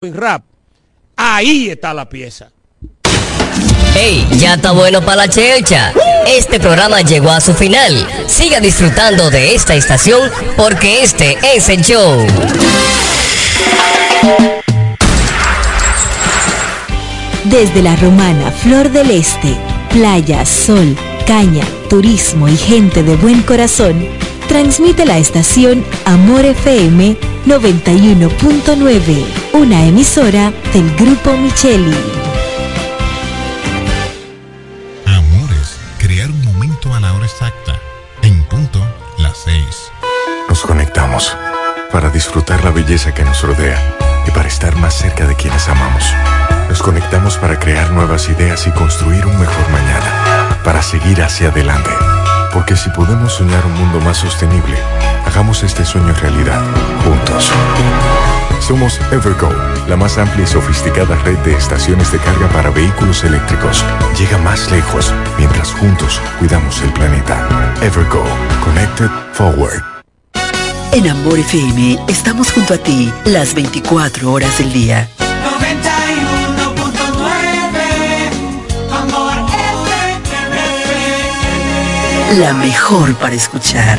en rap. Ahí está la pieza. Hey, ya está bueno para la chelcha. Este programa llegó a su final. Siga disfrutando de esta estación porque este es el show. Desde la romana Flor del Este, playa, sol, caña, turismo y gente de buen corazón, transmite la estación Amor FM 91.9, una emisora del Grupo Micheli. Amores, crear un momento a la hora exacta, en punto las seis. Nos conectamos para disfrutar la belleza que nos rodea y para estar más cerca de quienes amamos. Nos conectamos para crear nuevas ideas y construir un mejor mañana, para seguir hacia adelante. Porque si podemos soñar un mundo más sostenible, hagamos este sueño realidad, juntos. Somos Evergo, la más amplia y sofisticada red de estaciones de carga para vehículos eléctricos. Llega más lejos mientras juntos cuidamos el planeta. Evergo, Connected Forward. En Amor FM estamos junto a ti las 24 horas del día. 91.9 La mejor para escuchar.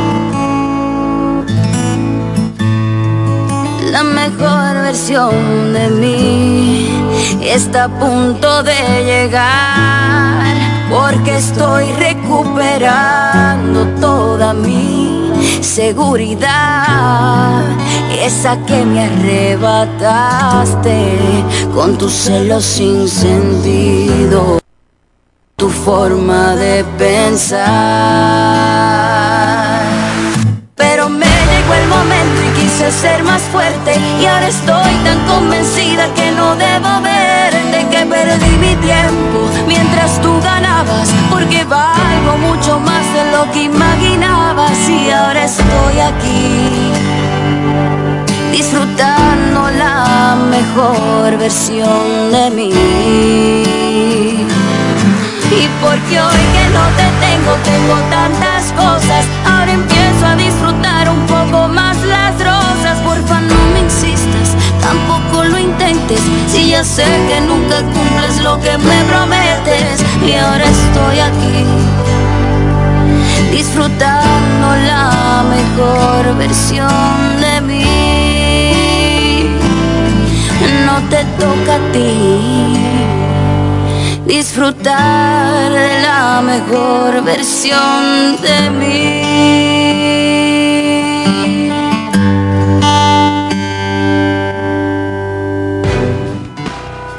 La mejor versión de mí está a punto de llegar porque estoy recuperando toda mi seguridad, esa que me arrebataste con tus celos sin sentido, tu forma de pensar. Pero me llegó el momento ser más fuerte y ahora estoy tan convencida que no debo ver de que perdí mi tiempo mientras tú ganabas porque valgo mucho más de lo que imaginabas y ahora estoy aquí disfrutando la mejor versión de mí. Y porque hoy que no te tengo, tengo tantas cosas. Ahora empiezo a disfrutar un poco más tampoco lo intentes. Si ya sé que nunca cumples lo que me prometes. Y ahora estoy aquí, disfrutando la mejor versión de mí. No te toca a ti disfrutar la mejor versión de mí.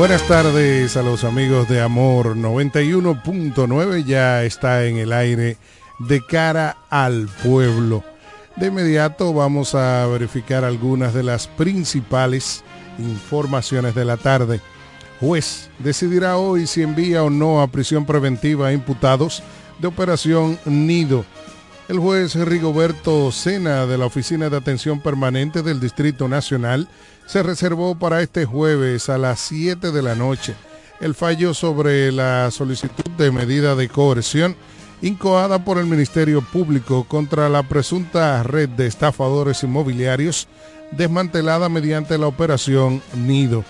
Buenas tardes a los amigos de Amor 91.9 ya está en el aire de cara al pueblo. De inmediato vamos a verificar algunas de las principales informaciones de la tarde. Juez decidirá hoy si envía o no a prisión preventiva a imputados de Operación Nido. El juez Rigoberto Sena de la Oficina de Atención Permanente del Distrito Nacional se reservó para este jueves a las 7 de la noche el fallo sobre la solicitud de medida de coerción incoada por el Ministerio Público contra la presunta red de estafadores inmobiliarios desmantelada mediante la operación Nido.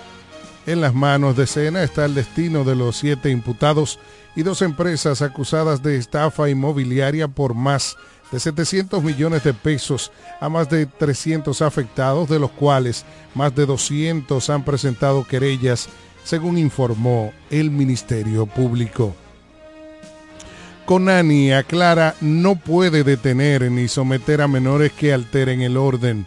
En las manos de Sena está el destino de los siete imputados y dos empresas acusadas de estafa inmobiliaria por más de 700 millones de pesos a más de 300 afectados, de los cuales más de 200 han presentado querellas, según informó el Ministerio Público. Conani aclara no puede detener ni someter a menores que alteren el orden.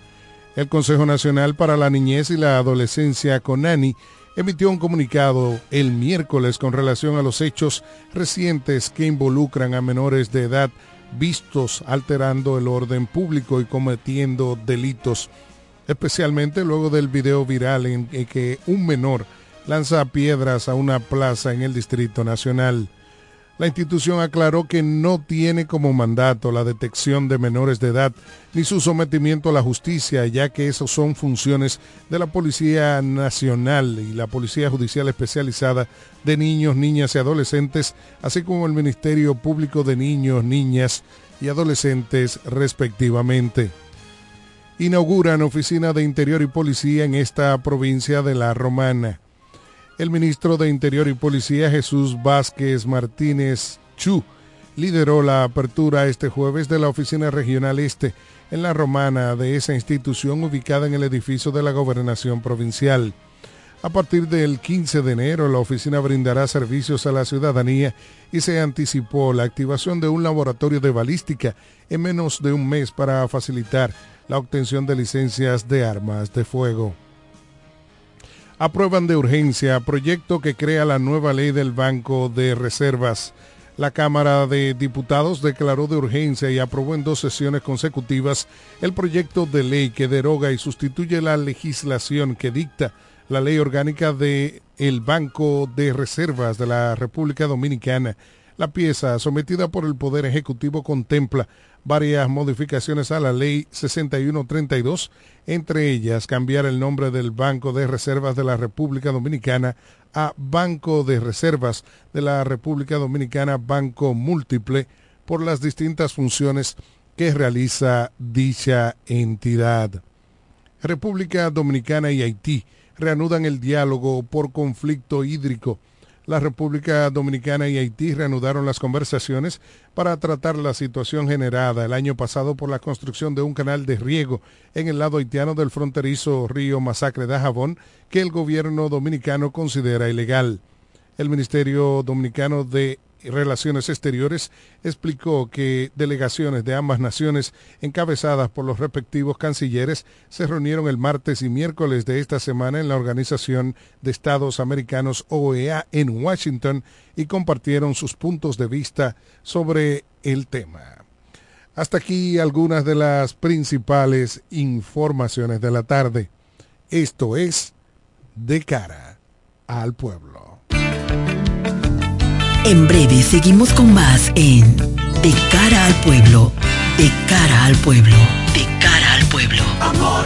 El Consejo Nacional para la Niñez y la Adolescencia, CONANI, emitió un comunicado el miércoles con relación a los hechos recientes que involucran a menores de edad vistos alterando el orden público y cometiendo delitos, especialmente luego del video viral en que un menor lanza piedras a una plaza en el Distrito Nacional. La institución aclaró que no tiene como mandato la detección de menores de edad ni su sometimiento a la justicia, ya que esas son funciones de la Policía Nacional y la Policía Judicial Especializada de Niños, Niñas y Adolescentes, así como el Ministerio Público de Niños, Niñas y Adolescentes respectivamente. Inauguran oficina de Interior y Policía en esta provincia de La Romana el ministro de Interior y Policía Jesús Vázquez Martínez Chu lideró la apertura este jueves de la Oficina Regional Este en la romana de esa institución ubicada en el edificio de la Gobernación Provincial. A partir del 15 de enero, la oficina brindará servicios a la ciudadanía y se anticipó la activación de un laboratorio de balística en menos de un mes para facilitar la obtención de licencias de armas de fuego. Aprueban de urgencia proyecto que crea la nueva ley del Banco de Reservas. La Cámara de Diputados declaró de urgencia y aprobó en dos sesiones consecutivas el proyecto de ley que deroga y sustituye la legislación que dicta la ley orgánica de el Banco de Reservas de la República Dominicana. La pieza sometida por el Poder Ejecutivo contempla varias modificaciones a la ley 6132, entre ellas cambiar el nombre del Banco de Reservas de la República Dominicana a Banco de Reservas de la República Dominicana, Banco Múltiple, por las distintas funciones que realiza dicha entidad. República Dominicana y Haití reanudan el diálogo por conflicto hídrico. La República Dominicana y Haití reanudaron las conversaciones para tratar la situación generada el año pasado por la construcción de un canal de riego en el lado haitiano del fronterizo río Masacre de Jabón que el gobierno dominicano considera ilegal. El Ministerio Dominicano de Relaciones Exteriores explicó que delegaciones de ambas naciones, encabezadas por los respectivos cancilleres, se reunieron el martes y miércoles de esta semana en la Organización de Estados Americanos OEA en Washington y compartieron sus puntos de vista sobre el tema. Hasta aquí algunas de las principales informaciones de la tarde. Esto es De cara al pueblo. En breve seguimos con más en De cara al pueblo, de cara al pueblo, de cara al pueblo. Amor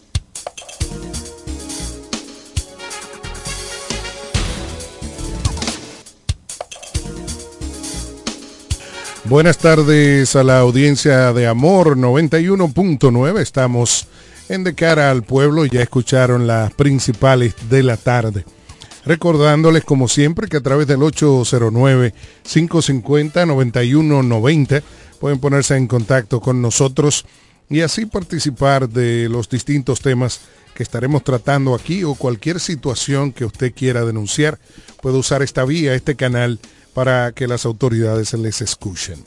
Buenas tardes a la audiencia de Amor 91.9. Estamos en De cara al pueblo. Ya escucharon las principales de la tarde. Recordándoles como siempre que a través del 809-550-9190 pueden ponerse en contacto con nosotros y así participar de los distintos temas que estaremos tratando aquí o cualquier situación que usted quiera denunciar. Puede usar esta vía, este canal para que las autoridades les escuchen.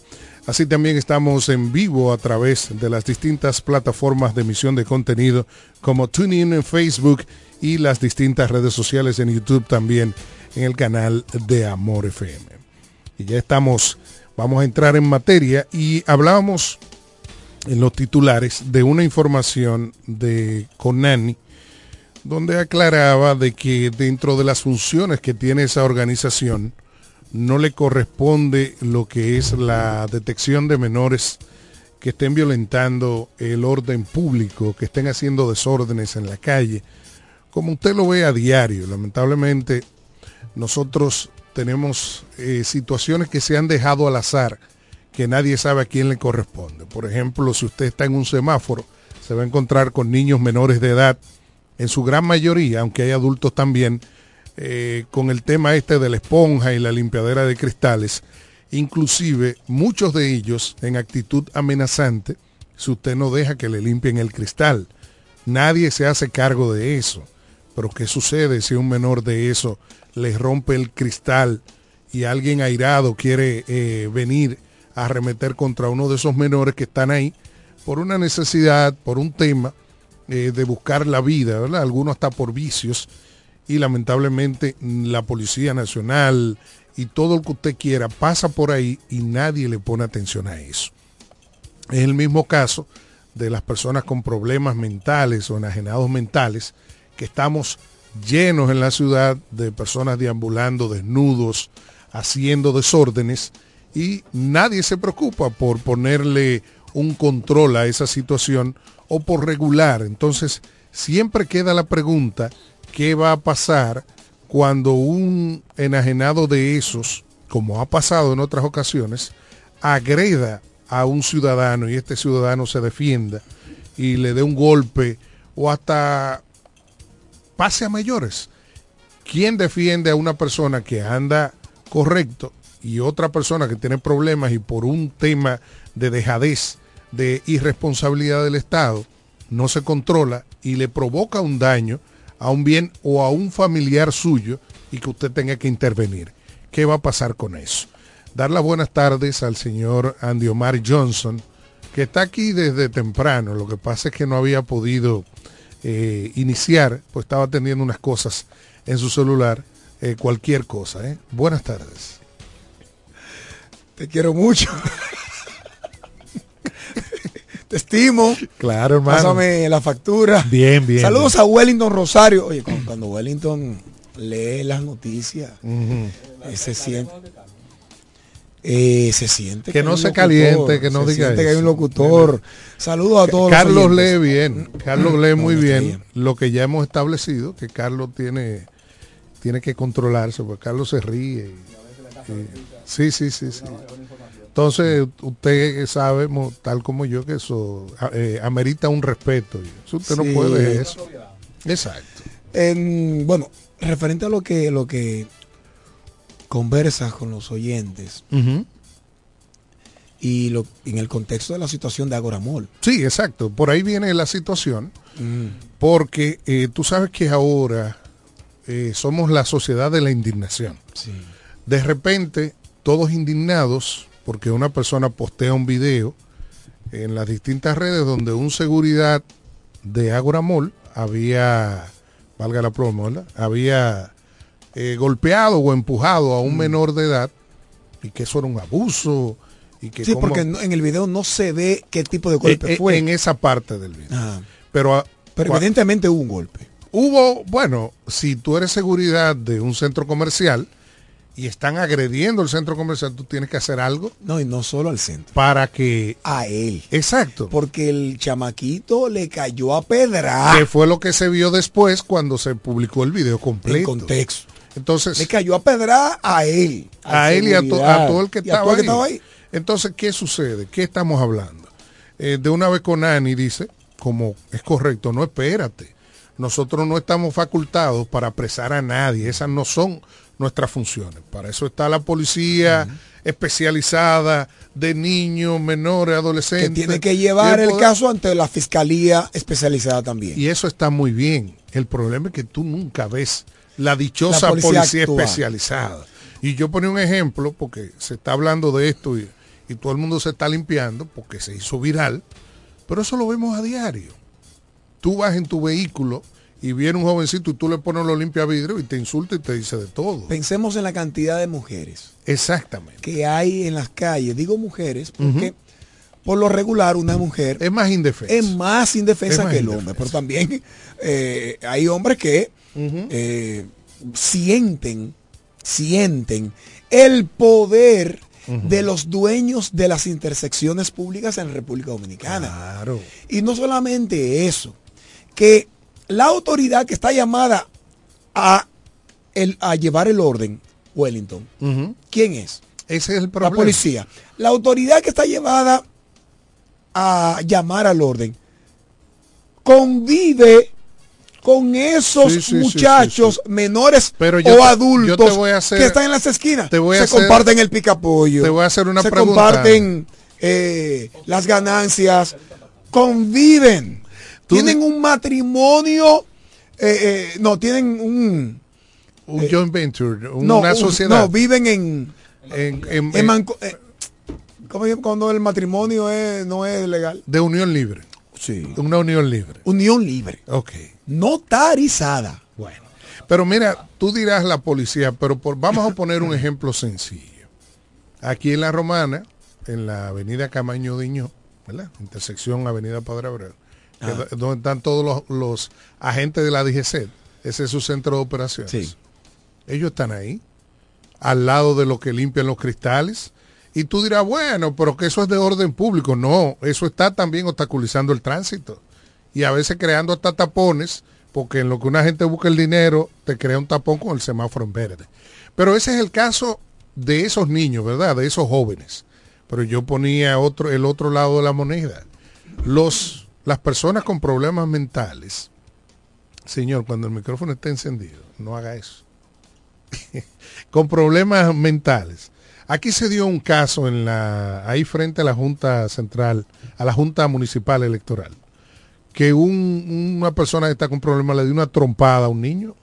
Así también estamos en vivo a través de las distintas plataformas de emisión de contenido como TuneIn en Facebook y las distintas redes sociales en YouTube también en el canal de Amor FM. Y ya estamos, vamos a entrar en materia y hablábamos en los titulares de una información de Conani donde aclaraba de que dentro de las funciones que tiene esa organización, no le corresponde lo que es la detección de menores que estén violentando el orden público, que estén haciendo desórdenes en la calle, como usted lo ve a diario. Lamentablemente, nosotros tenemos eh, situaciones que se han dejado al azar, que nadie sabe a quién le corresponde. Por ejemplo, si usted está en un semáforo, se va a encontrar con niños menores de edad, en su gran mayoría, aunque hay adultos también, eh, con el tema este de la esponja y la limpiadera de cristales, inclusive muchos de ellos en actitud amenazante, si usted no deja que le limpien el cristal. Nadie se hace cargo de eso. Pero ¿qué sucede si un menor de eso le rompe el cristal y alguien airado quiere eh, venir a arremeter contra uno de esos menores que están ahí por una necesidad, por un tema eh, de buscar la vida, ¿verdad? Algunos hasta por vicios y lamentablemente la Policía Nacional y todo lo que usted quiera pasa por ahí y nadie le pone atención a eso. Es el mismo caso de las personas con problemas mentales o enajenados mentales, que estamos llenos en la ciudad de personas deambulando desnudos, haciendo desórdenes, y nadie se preocupa por ponerle un control a esa situación o por regular. Entonces, siempre queda la pregunta, ¿qué va a pasar cuando un enajenado de esos, como ha pasado en otras ocasiones, agreda a un ciudadano y este ciudadano se defienda y le dé un golpe o hasta pase a mayores? ¿Quién defiende a una persona que anda correcto y otra persona que tiene problemas y por un tema de dejadez, de irresponsabilidad del Estado, no se controla y le provoca un daño a un bien o a un familiar suyo y que usted tenga que intervenir. ¿Qué va a pasar con eso? Dar las buenas tardes al señor Andy Omar Johnson, que está aquí desde temprano. Lo que pasa es que no había podido eh, iniciar, pues estaba atendiendo unas cosas en su celular, eh, cualquier cosa. ¿eh? Buenas tardes. Te quiero mucho. Te estimo. Claro, hermano. Pásame la factura. Bien, bien. Saludos bien. a Wellington Rosario. Oye, cuando, cuando Wellington lee las noticias, eh, se siente. eh, se siente Que no se locutor, caliente, que no se diga siente que hay un eso. locutor. Saludos a todos. los Carlos lee bien, Carlos lee muy No, bien lo que ya hemos establecido, que Carlos tiene, tiene que controlarse, porque Carlos se ríe. y- y- sí, sí, sí, sí. Entonces, usted sabe, tal como yo, que eso eh, amerita un respeto. Eso usted Sí. no puede eso. Exacto. En- bueno, referente a lo que lo que conversas con los oyentes y lo, en el contexto de la situación de Agoramol. Sí, exacto. Por ahí viene la situación. Porque eh, tú sabes que ahora eh, somos la sociedad de la indignación. De repente, todos indignados porque una persona postea un video en las distintas redes donde un seguridad de Agoramol había, valga la promo, ¿verdad? había eh, golpeado o empujado a un menor de edad y que eso era un abuso. Y que Sí, cómo- porque en el video no se ve qué tipo de golpe Eh, eh, fue. En esa parte del video. Ah. Pero, ah, Pero cua- evidentemente hubo un golpe. Hubo, bueno, si tú eres seguridad de un centro comercial y están agrediendo el centro comercial, tú tienes que hacer algo No, y no solo al centro. para que... A él. Exacto. Porque el chamaquito le cayó a pedra. Que fue lo que se vio después cuando se publicó el video completo. En contexto. Entonces, Le cayó a pedra a él. a él y a, to- seguridad, a todo el que todo el ahí. estaba ahí. Entonces, ¿qué sucede? ¿Qué estamos hablando? Eh, de una vez con Ani dice, como es correcto, no espérate. Nosotros no estamos facultados para apresar a nadie. Esas no son nuestras funciones. Para eso está la policía especializada de niños, menores, Que adolescentes. tiene que llevar el caso ante la fiscalía especializada también. Y eso está muy bien. El problema es que tú nunca ves la dichosa La policía, especializada. Y yo ponía un ejemplo porque se está hablando de esto y, y todo el mundo se está limpiando porque se hizo viral, pero eso lo vemos a diario. Tú vas en tu vehículo y viene un jovencito y tú le pones los limpiavidrios y te insulta y te dice de todo. Pensemos en la cantidad de mujeres Exactamente. que hay en las calles. Digo mujeres porque por lo regular una mujer Es más indefensa. es más indefensa Es más que el hombre. Pero también eh, hay hombres que eh, sienten, sienten el poder de los dueños de las intersecciones públicas en República Dominicana. Claro. Y no solamente eso, que la autoridad que está llamada a, el- a llevar el orden, Wellington. ¿quién es? Ese es el La problema. policía. La autoridad que está llevada a llamar al orden convive con esos Sí, sí, sí, muchachos sí, menores Pero yo o te- adultos te voy a hacer- que están en las esquinas. te voy a se hacer- comparten el picapollo. te voy a hacer una se pregunta. comparten eh, las ganancias. Conviven. Tienen un matrimonio. eh, eh, no, tienen un... Un joint venture, una no, sociedad. no, viven en... en- en- en manco- eh, ¿Cómo es cuando el matrimonio es- no es legal? de unión libre. Sí. Una unión libre. Unión libre. Ok. Notarizada. Bueno. Pero mira, tú dirás la policía, pero por, vamos a poner un ejemplo sencillo. Aquí en La Romana, en la avenida Camaño Diño, ¿verdad? Intersección Avenida Padre Abreu, que do- donde están todos los, los agentes de la DGC. Ese es su centro de operaciones. Sí. Ellos están ahí, al lado de lo que limpian los cristales. Y tú dirás, bueno, pero que eso es de orden público. No, eso está también obstaculizando el tránsito. Y a veces creando hasta tapones, porque en lo que una gente busca el dinero, te crea un tapón con el semáforo en verde. Pero ese es el caso de esos niños, ¿verdad? De esos jóvenes. Pero yo ponía otro, el otro lado de la moneda. Los, las personas con problemas mentales. Señor, cuando el micrófono esté encendido, no haga eso con problemas mentales. Aquí se dio un caso en la, ahí frente a la Junta Central, a la Junta Municipal Electoral, que un- una persona que está con problemas le dio una trompada a un niño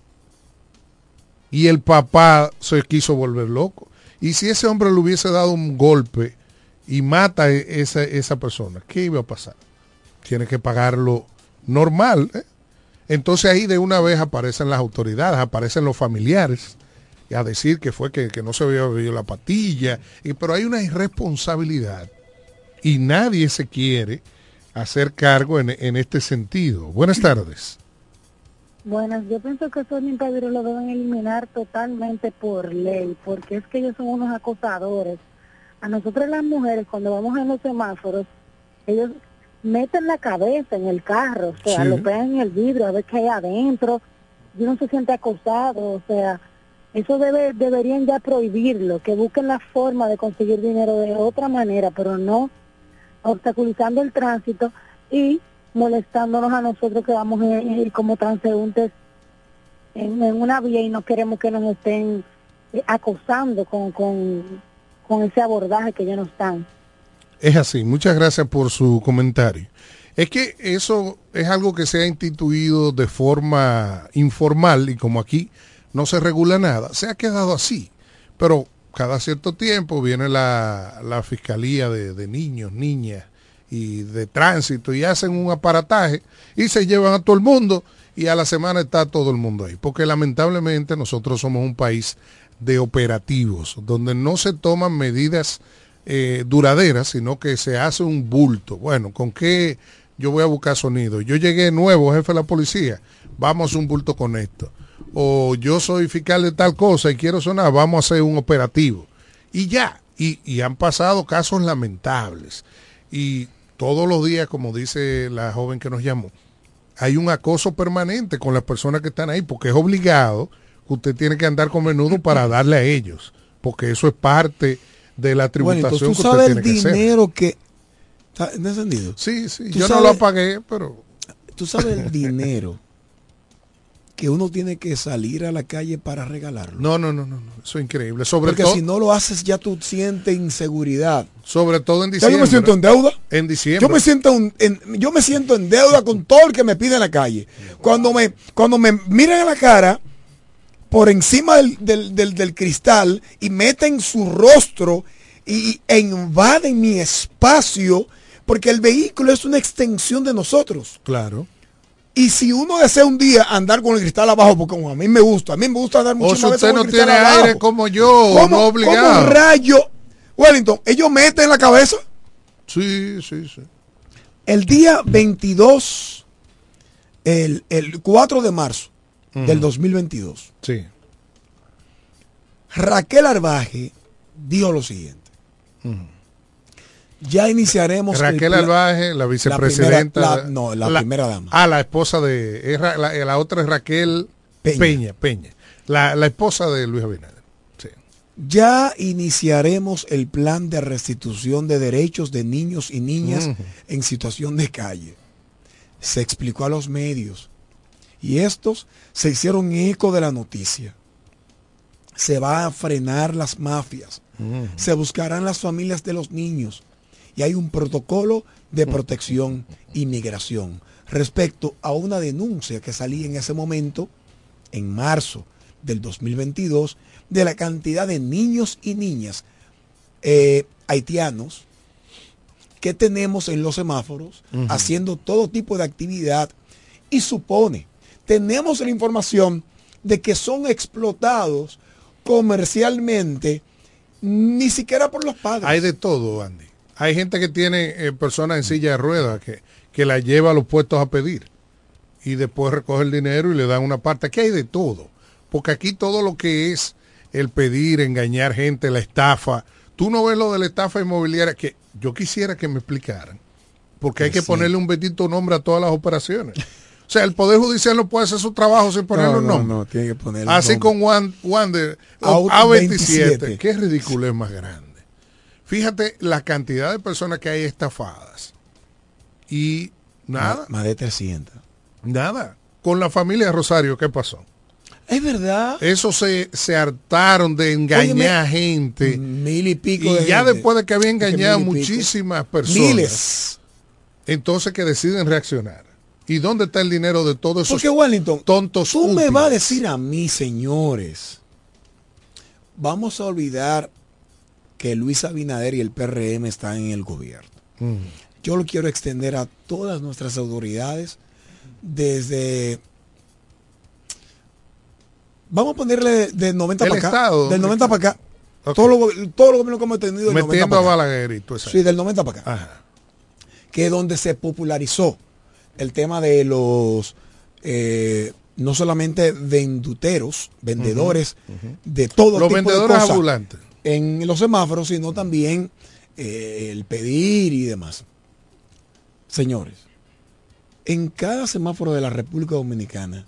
y el papá se quiso volver loco. Y si ese hombre le hubiese dado un golpe y mata a esa, esa persona, ¿qué iba a pasar? Tiene que pagarlo normal. ¿eh? Entonces ahí de una vez aparecen las autoridades, aparecen los familiares a decir que fue que, que no se había bebido la patilla. Pero hay una irresponsabilidad y nadie se quiere hacer cargo en, en este sentido. Buenas tardes. Bueno, yo pienso que esos limpiavidrios lo deben eliminar totalmente por ley, porque es que ellos son unos acosadores. A nosotros las mujeres, cuando vamos en los semáforos, ellos meten la cabeza en el carro, o sea, Sí. lo pegan en el vidrio a ver qué hay adentro, y uno se siente acosado, o sea, eso debe, deberían ya prohibirlo, que busquen la forma de conseguir dinero de otra manera, pero no obstaculizando el tránsito y molestándonos a nosotros que vamos a ir como transeúntes en, en una vía y no queremos que nos estén eh, acosando con, con, con ese abordaje que ya no están. Es así, muchas gracias por su comentario. Es que eso es algo que se ha instituido de forma informal y como aquí no se regula nada, se ha quedado así. Pero cada cierto tiempo viene la, Fiscalía de, de Niños, Niñas y de Tránsito y hacen un aparataje y se llevan a todo el mundo y a la semana está todo el mundo ahí. Porque lamentablemente nosotros somos un país de operativos, donde no se toman medidas eh, duraderas, sino que se hace un bulto. Bueno, ¿con qué yo voy a buscar sonido? Yo llegué nuevo, jefe de la policía, vamos a un bulto con esto. O yo soy fiscal de tal cosa y quiero sonar, vamos a hacer un operativo. Y ya, y, y han pasado casos lamentables. Y todos los días, como dice la joven que nos llamó, hay un acoso permanente con las personas que están ahí, porque es obligado que usted tiene que andar con menudo para darle a ellos, porque eso es parte de la Bueno, tributación entonces tú que sabes usted el tiene que hacer. dinero que... ¿Está entendido? Sí, sí, yo no lo pagué, pero... Tú sabes el dinero que uno tiene que salir a la calle para regalarlo. No, no, no, no, no, eso es increíble. Sobre Porque todo, si no lo haces ya tú sientes inseguridad. sobre todo en Ya diciembre. yo me siento en deuda. En diciembre. Yo me siento en, en- yo me siento en deuda con todo el que me pide en la calle. Cuando me cuando me miran a la cara por encima del, del- del- del cristal y meten su rostro y, e invaden mi espacio porque el vehículo es una extensión de nosotros. Claro. Y si uno desea un día andar con el cristal abajo, porque como a mí me gusta, a mí me gusta andar O muchísimas si usted no tiene abajo. aire como yo, ¿Cómo- no obligado. cómo rayo? Wellington, ellos meten la cabeza. Sí, sí, sí. El día 22, el, el 4 de marzo del Ujú. 2022, Sí. Raquel Arbaje dijo lo siguiente. Ya iniciaremos. el Raquel Albaje, la vicepresidenta. primera- la- no, la primera dama. Ah, la esposa de. es Ra- la, otra es Raquel Peña. Peña. Peña, La, la esposa de Luis Abinader. Ya iniciaremos el plan de restitución de derechos de niños y niñas en situación de calle. Se explicó a los medios y estos se hicieron eco de la noticia. Se va a frenar las mafias. Se buscarán las familias de los niños y hay un protocolo de protección y migración respecto a una denuncia que salía en ese momento, en marzo del 2022, de la cantidad de niños y niñas eh, haitianos que tenemos en los semáforos haciendo todo tipo de actividad y supone, tenemos la información de que son explotados comercialmente ni siquiera por los padres. Hay de todo, Andy. Hay gente que tiene eh, personas en silla de ruedas que, que la lleva a los puestos a pedir y después recoge el dinero y le dan una parte. Aquí hay de todo. Porque aquí todo lo que es el pedir, engañar gente, la estafa. Tú no ves lo de la estafa inmobiliaria que yo quisiera que me explicaran. Porque hay que Sí. ponerle un bendito nombre a todas las operaciones. O sea, el Poder Judicial no puede hacer su trabajo sin ponerle no, un no, nombre. no, tiene que ponerle Así con Wan- Wander, Out A27. 27. Qué ridículo es más grande. Fíjate la cantidad de personas que hay estafadas. Y nada, Más, de 300. nada. Con la familia Rosario, ¿qué pasó? Es verdad. Eso se, se hartaron de engañar gente. Mil y pico Y de ya gente. después de que había engañado muchísimas personas. Miles. Entonces que deciden reaccionar. ¿Y dónde está el dinero de todos esos Porque Wellington, tontos tú me vas a decir a mí, señores, vamos a olvidar que Luis Abinader y el PRM están en el gobierno. Mm. Yo lo quiero extender a todas nuestras autoridades desde... Vamos a ponerle del 90 El para acá. Estado. Del 90 para acá. Ok. Todo, lo, go- todo lo gobierno que hemos tenido del 90 Metiendo para a acá. Balaguer y todo eso. Sí, del 90 para acá. Ajá. Que es donde se popularizó el tema de los, eh, no solamente venduteros, vendedores de todo Los tipo vendedores de cosas ambulantes. en los semáforos, sino también eh, el pedir y demás. Señores, en cada semáforo de la República Dominicana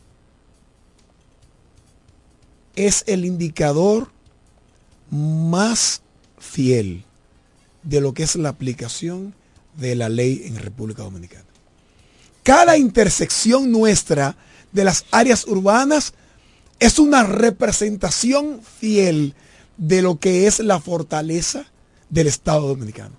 es el indicador más fiel de lo que es la aplicación de la ley en República Dominicana. Cada intersección nuestra de las áreas urbanas es una representación fiel de lo que es la fortaleza del Estado Dominicano.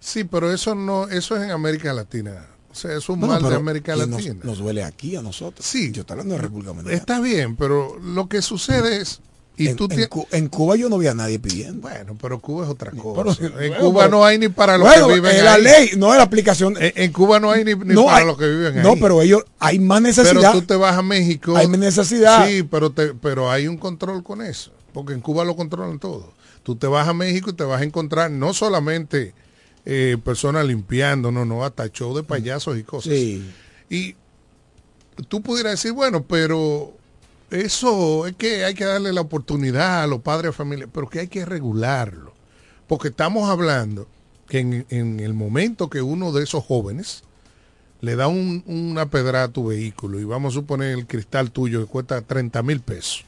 Sí, pero eso no, eso es en América Latina. O sea, es un mal de América y nos- Latina. Nos, duele aquí a nosotros. Sí. Yo estoy hablando de República Dominicana. Está bien, pero lo que sucede es y en, tú en en Cuba yo no vi a nadie pidiendo. Bueno, pero Cuba es otra cosa. Pero- en bueno, Cuba pero- no hay ni para los Bueno, que viven eh, la ahí. ley, no es la aplicación. En, en Cuba no hay ni, ni no para hay- los que viven No, ahí. pero ellos hay más Pero necesidad. tú te vas a México. Hay más necesidad. Sí, pero, te, pero hay un control con eso. Porque en Cuba lo controlan todo. Tú te vas a México y te vas a encontrar no solamente eh, personas limpiando, no, no, hasta show de payasos y cosas. Sí. Y tú pudieras decir, bueno, pero eso es que hay que darle la oportunidad a los padres de familia, pero que hay que regularlo. Porque estamos hablando que en, en el momento que uno de esos jóvenes le da un- una pedrada a tu vehículo y vamos a suponer el cristal tuyo que cuesta 30 mil pesos,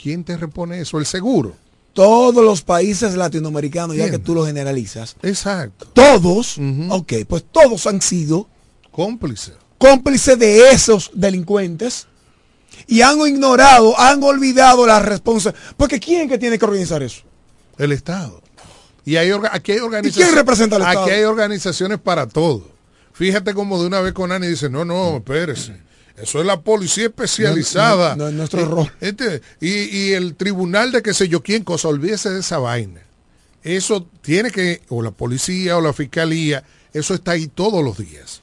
¿quién te repone eso? El seguro. Todos los países latinoamericanos, ya que tú lo generalizas, Exacto. todos, ok, pues todos han sido Cómplice. cómplices de esos delincuentes y han ignorado, han olvidado la responsabilidad. Porque ¿quién que tiene que organizar eso? El Estado. Y hay aquí hay ¿Y organizaciones. quién representa al Estado? Aquí hay organizaciones para todo. Fíjate como de una vez Conani dice, no, no, espérese. Eso es la policía especializada. No, no, no es nuestro rol. este, y, y el tribunal de qué sé yo quién cosa, olvídese de esa vaina. Eso tiene que, o la policía o la fiscalía, eso está ahí todos los días.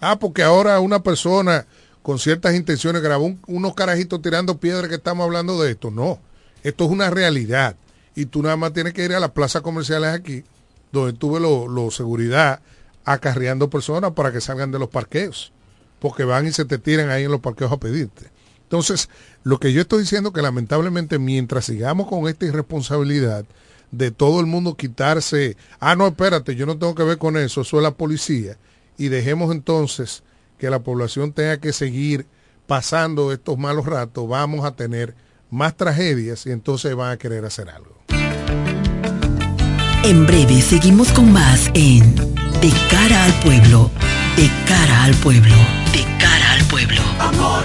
Ah, porque ahora una persona con ciertas intenciones grabó un- unos carajitos tirando piedras que estamos hablando de esto. No, esto es una realidad. Y tú nada más tienes que ir a las plazas comerciales aquí, donde tuve lo, lo seguridad acarreando personas para que salgan de los parqueos. Porque van y se te tiran ahí en los parqueos a pedirte. Entonces, lo que yo estoy diciendo que lamentablemente mientras sigamos con esta irresponsabilidad de todo el mundo quitarse, ah, no, espérate, yo no tengo que ver con eso, eso es la policía, y dejemos entonces que la población tenga que seguir pasando estos malos ratos, vamos a tener más tragedias y entonces van a querer hacer algo. En breve seguimos con más en De cara al pueblo, de cara al pueblo, de cara al pueblo. Amor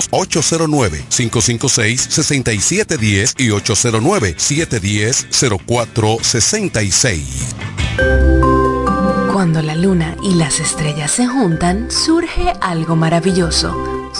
809-556-6710 y 809-710-0466. Cuando la luna y las estrellas se juntan, surge algo maravilloso.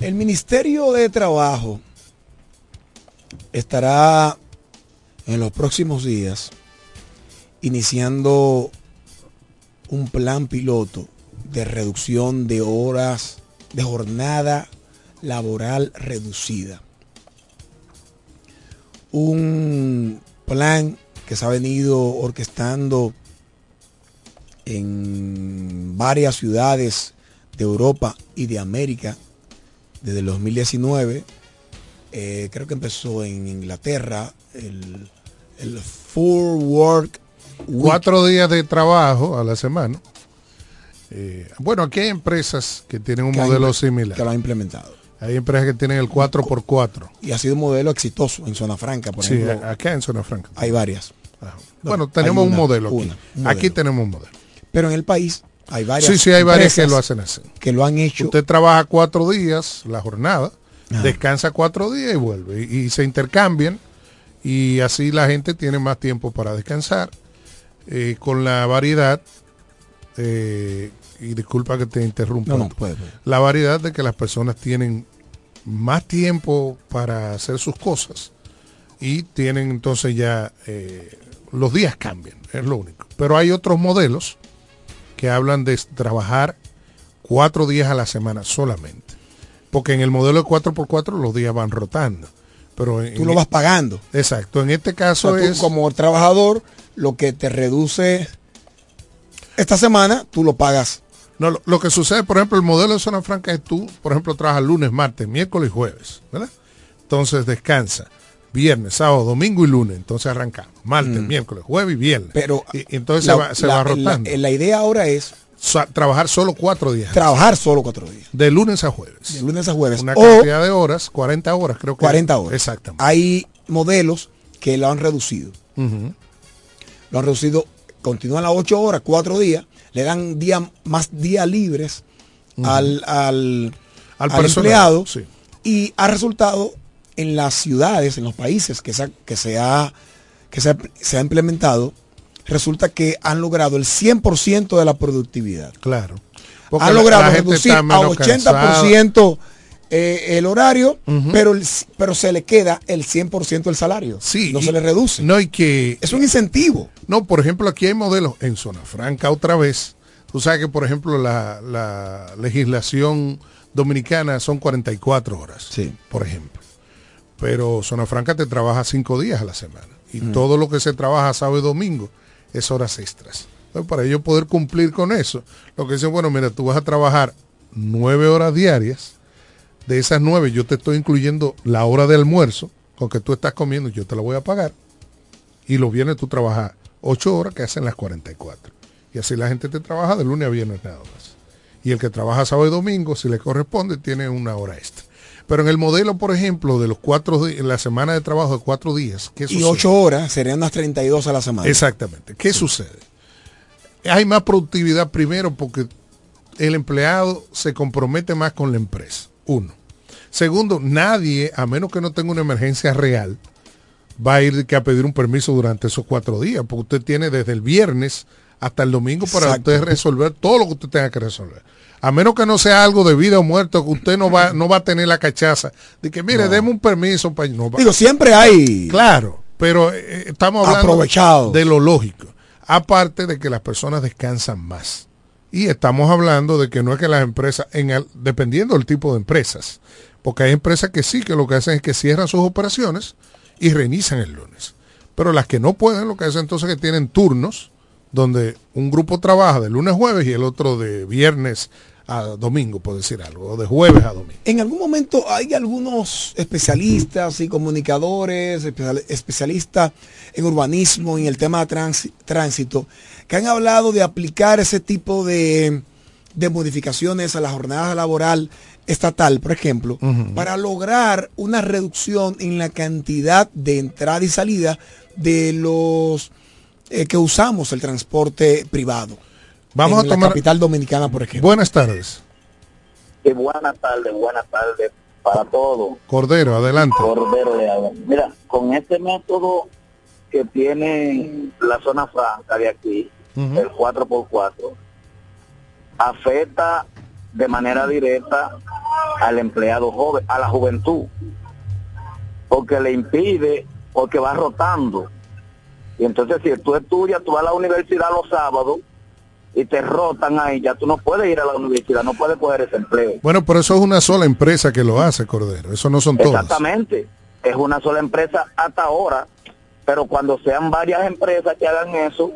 El Ministerio de Trabajo estará en los próximos días iniciando un plan piloto de reducción de horas de jornada laboral reducida. Un plan que se ha venido orquestando en varias ciudades de Europa y de América desde el 2019. Eh, creo que empezó en Inglaterra el, el Full Work Week. Cuatro días de trabajo a la semana. Eh, bueno, aquí hay empresas que tienen un Que modelo similar. que lo han implementado. Hay empresas que tienen el 4x4. Y ha sido un modelo exitoso en Zona Franca, por Sí, ejemplo. acá en Zona Franca. Hay varias. Bueno, hay tenemos un modelo aquí. una, un Aquí modelo. tenemos un modelo. Pero en el país hay varias. Sí, sí, hay varias que lo hacen así. Que lo han hecho. Usted trabaja cuatro días la jornada, Ah. descansa cuatro días y vuelve. Y, y se intercambian y así la gente tiene más tiempo para descansar. eh, con la variedad, eh, y disculpa que te interrumpa, No, no, puede, puede. la variedad de que las personas tienen más tiempo para hacer sus cosas y tienen entonces ya eh, los días cambian, es lo único. Pero hay otros modelos que hablan de trabajar cuatro días a la semana solamente. Porque en el modelo de 4x4 los días van rotando. Pero en- Tú lo vas pagando. Exacto. En este O caso sea, tú es... como trabajador, lo que te reduce esta semana, tú lo pagas. No, lo, lo que sucede, por ejemplo, el modelo de zona franca es tú, por ejemplo, trabajas lunes, martes, miércoles y jueves, ¿verdad? Entonces descansa. Viernes, sábado, domingo y lunes. Entonces arrancamos. Martes, Mm. miércoles, jueves y viernes. Pero y, y entonces la- se va, se la- va rotando. La, la idea ahora es trabajar solo cuatro días. trabajar solo cuatro días. De lunes a jueves. De lunes a jueves. Una O cantidad de horas, 40 horas creo que. 40 horas. Exactamente. Hay modelos que lo han reducido. Lo han reducido, continúan las 8 horas, 4 días, le dan día, más días libres al, al, Al al empleado sí. y ha resultado en las ciudades, en los países que se ha, que se ha, que se ha, se ha implementado, resulta que han logrado el 100% de la productividad. Claro. Porque Han logrado reducir a menos 80% eh, el horario, pero, el- pero se le queda el 100% del salario. Sí, no y- se le reduce. No, y que... Es un incentivo. No, por ejemplo, aquí hay modelos en zona franca otra vez. Tú sabes que, por ejemplo, la, la legislación dominicana son 44 horas, Sí. por ejemplo. Pero zona franca te trabaja cinco días a la semana. Y Mm. todo lo que se trabaja sábado y domingo es horas extras. Entonces, para ellos poder cumplir con eso, lo que dicen, bueno, mira, tú vas a trabajar nueve horas diarias. De esas nueve yo te estoy incluyendo la hora de almuerzo con que tú estás comiendo, yo te la voy a pagar y los viernes tú trabajas 8 horas que hacen las 44. Y así la gente te trabaja de lunes a viernes nada más. Y el que trabaja sábado y domingo, si le corresponde, tiene una hora extra. Pero en el modelo, por ejemplo, de los cuatro días, la semana de trabajo de cuatro días, ¿qué Y sucede? 8 horas serían unas 32 a la semana. Exactamente. ¿Qué sucede? Hay más productividad primero porque el empleado se compromete más con la empresa. Uno. Segundo, nadie, a menos que no tenga una emergencia real, va a ir que a pedir un permiso durante esos cuatro días, porque usted tiene desde el viernes hasta el domingo para Exacto. usted resolver todo lo que usted tenga que resolver. A menos que no sea algo de vida o muerto, que usted no va, no va a tener la cachaza de que, mire, No. deme un permiso para... No, va- Digo, siempre hay. Claro, pero eh, estamos hablando de lo lógico. Aparte de que las personas descansan más. Y estamos hablando de que no es que las empresas, en el- dependiendo del tipo de empresas, porque hay empresas que sí, que lo que hacen es que cierran sus operaciones y reinician el lunes. Pero las que no pueden, lo que hacen entonces es que tienen turnos donde un grupo trabaja de lunes a jueves y el otro de viernes a domingo, por decir algo, o de jueves a domingo. En algún momento hay algunos especialistas y comunicadores, especial- especialistas en urbanismo en el tema de tránsito, que han hablado de aplicar ese tipo de, de modificaciones a la jornada laboral estatal, por ejemplo, para lograr una reducción en la cantidad de entrada y salida de los eh, que usamos el transporte privado. Vamos en a la tomar- capital dominicana, por ejemplo. Buenas tardes. Y buenas tardes, buenas tardes para todos. Cordero, adelante. Cordero de agua. Mira, con este método que tiene la zona franca de aquí, el 4x4, afecta de manera directa al empleado joven, a la juventud, porque le impide, porque va rotando. Y entonces si tú estudias, tú vas a la universidad los sábados y te rotan ahí, ya tú no puedes ir a la universidad, no puedes coger ese empleo. Bueno, pero eso es una sola empresa que lo hace, Cordero. Eso no son todas. Exactamente. Es una sola empresa hasta ahora, pero cuando sean varias empresas que hagan eso,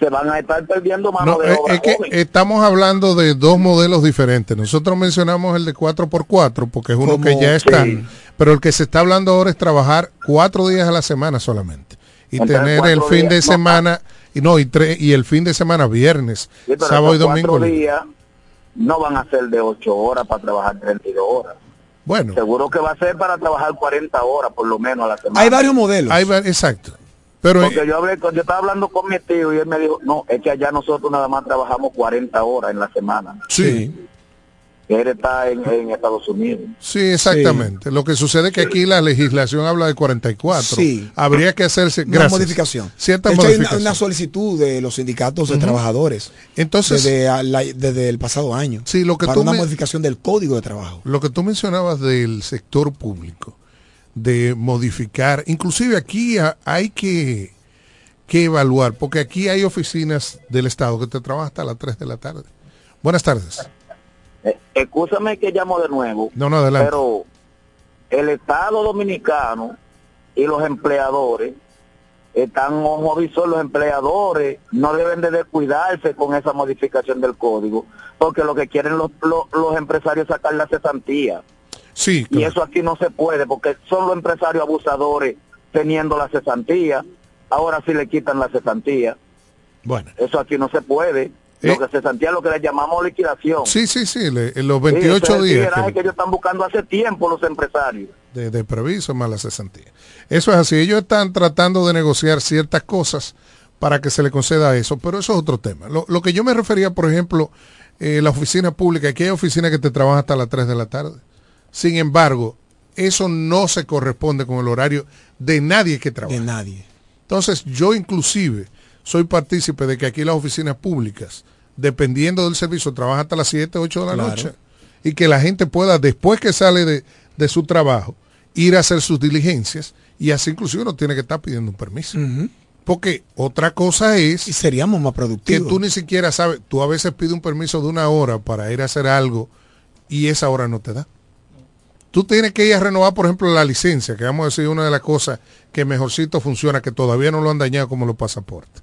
se van a estar perdiendo mano No, de es, obra es que joven. estamos hablando de dos modelos diferentes. Nosotros mencionamos el de 4x4 porque es uno Como- que ya está, sí. pero el que se está hablando ahora es trabajar cuatro días a la semana solamente y Entonces, tener el fin de no, semana y no y tres y el fin de semana viernes, Sí, sábado y domingo. días no van a ser de 8 horas para trabajar 32 horas. Bueno, Seguro que va a ser para trabajar 40 horas por lo menos a la semana. Hay varios modelos. hay exacto. Pero Porque yo, hablé, yo estaba hablando con mi tío y él me dijo, no, es que allá nosotros nada más trabajamos 40 horas en la semana. sí, Él está en, en Estados Unidos. sí, exactamente. Lo que sucede es que aquí la legislación habla de 44. Sí. Habría que hacerse Una gracias, modificación. Cierta de hecho, hay una, modificación. una solicitud de los sindicatos de trabajadores Entonces, desde, a la- desde el pasado año Sí, lo que para tú una me- modificación del código de trabajo. Lo que tú mencionabas del sector público, de modificar, inclusive aquí ha- hay que, que evaluar, porque aquí hay oficinas del Estado que te trabajan hasta las 3 de la tarde. Buenas tardes. Excúsame que llamo de nuevo. No, no, adelante. Pero el Estado dominicano y los empleadores están ojo visor, los empleadores no deben de descuidarse con esa modificación del código, porque lo que quieren los, los, los empresarios es sacar la cesantía. Sí, Y eso aquí no se puede, porque son los empresarios abusadores teniendo la cesantía. Ahora sí le quitan la cesantía. Bueno. Eso aquí no se puede. Eh. Lo que cesantía es lo que le llamamos liquidación. Sí, sí, sí, le- en los Sí, ese 28 es el días tigueraje que- que ellos están buscando hace tiempo los empresarios. de, de previso más la cesantía. Eso es así. Ellos están tratando de negociar ciertas cosas para que se le conceda eso, pero eso es otro tema. Lo, lo que yo me refería, por ejemplo, eh, la oficina pública, aquí hay oficinas que te trabajan hasta las 3 de la tarde. Sin embargo, eso no se corresponde con el horario de nadie que trabaja. De nadie. Entonces, yo inclusive soy partícipe de que aquí las oficinas públicas, dependiendo del servicio, trabajan hasta las 7, 8 de la Claro. noche. Y que la gente pueda, después que sale de, de su trabajo, ir a hacer sus diligencias. Y así inclusive no tiene que estar pidiendo un permiso. Porque otra cosa es... Y seríamos más Que productivos. tú ni siquiera sabes, tú a veces pides un permiso de una hora para ir a hacer algo y esa hora no te da. Tú tienes que ir a renovar, por ejemplo, la licencia, que vamos a decir una de las cosas que mejorcito funciona, que todavía no lo han dañado como los pasaportes.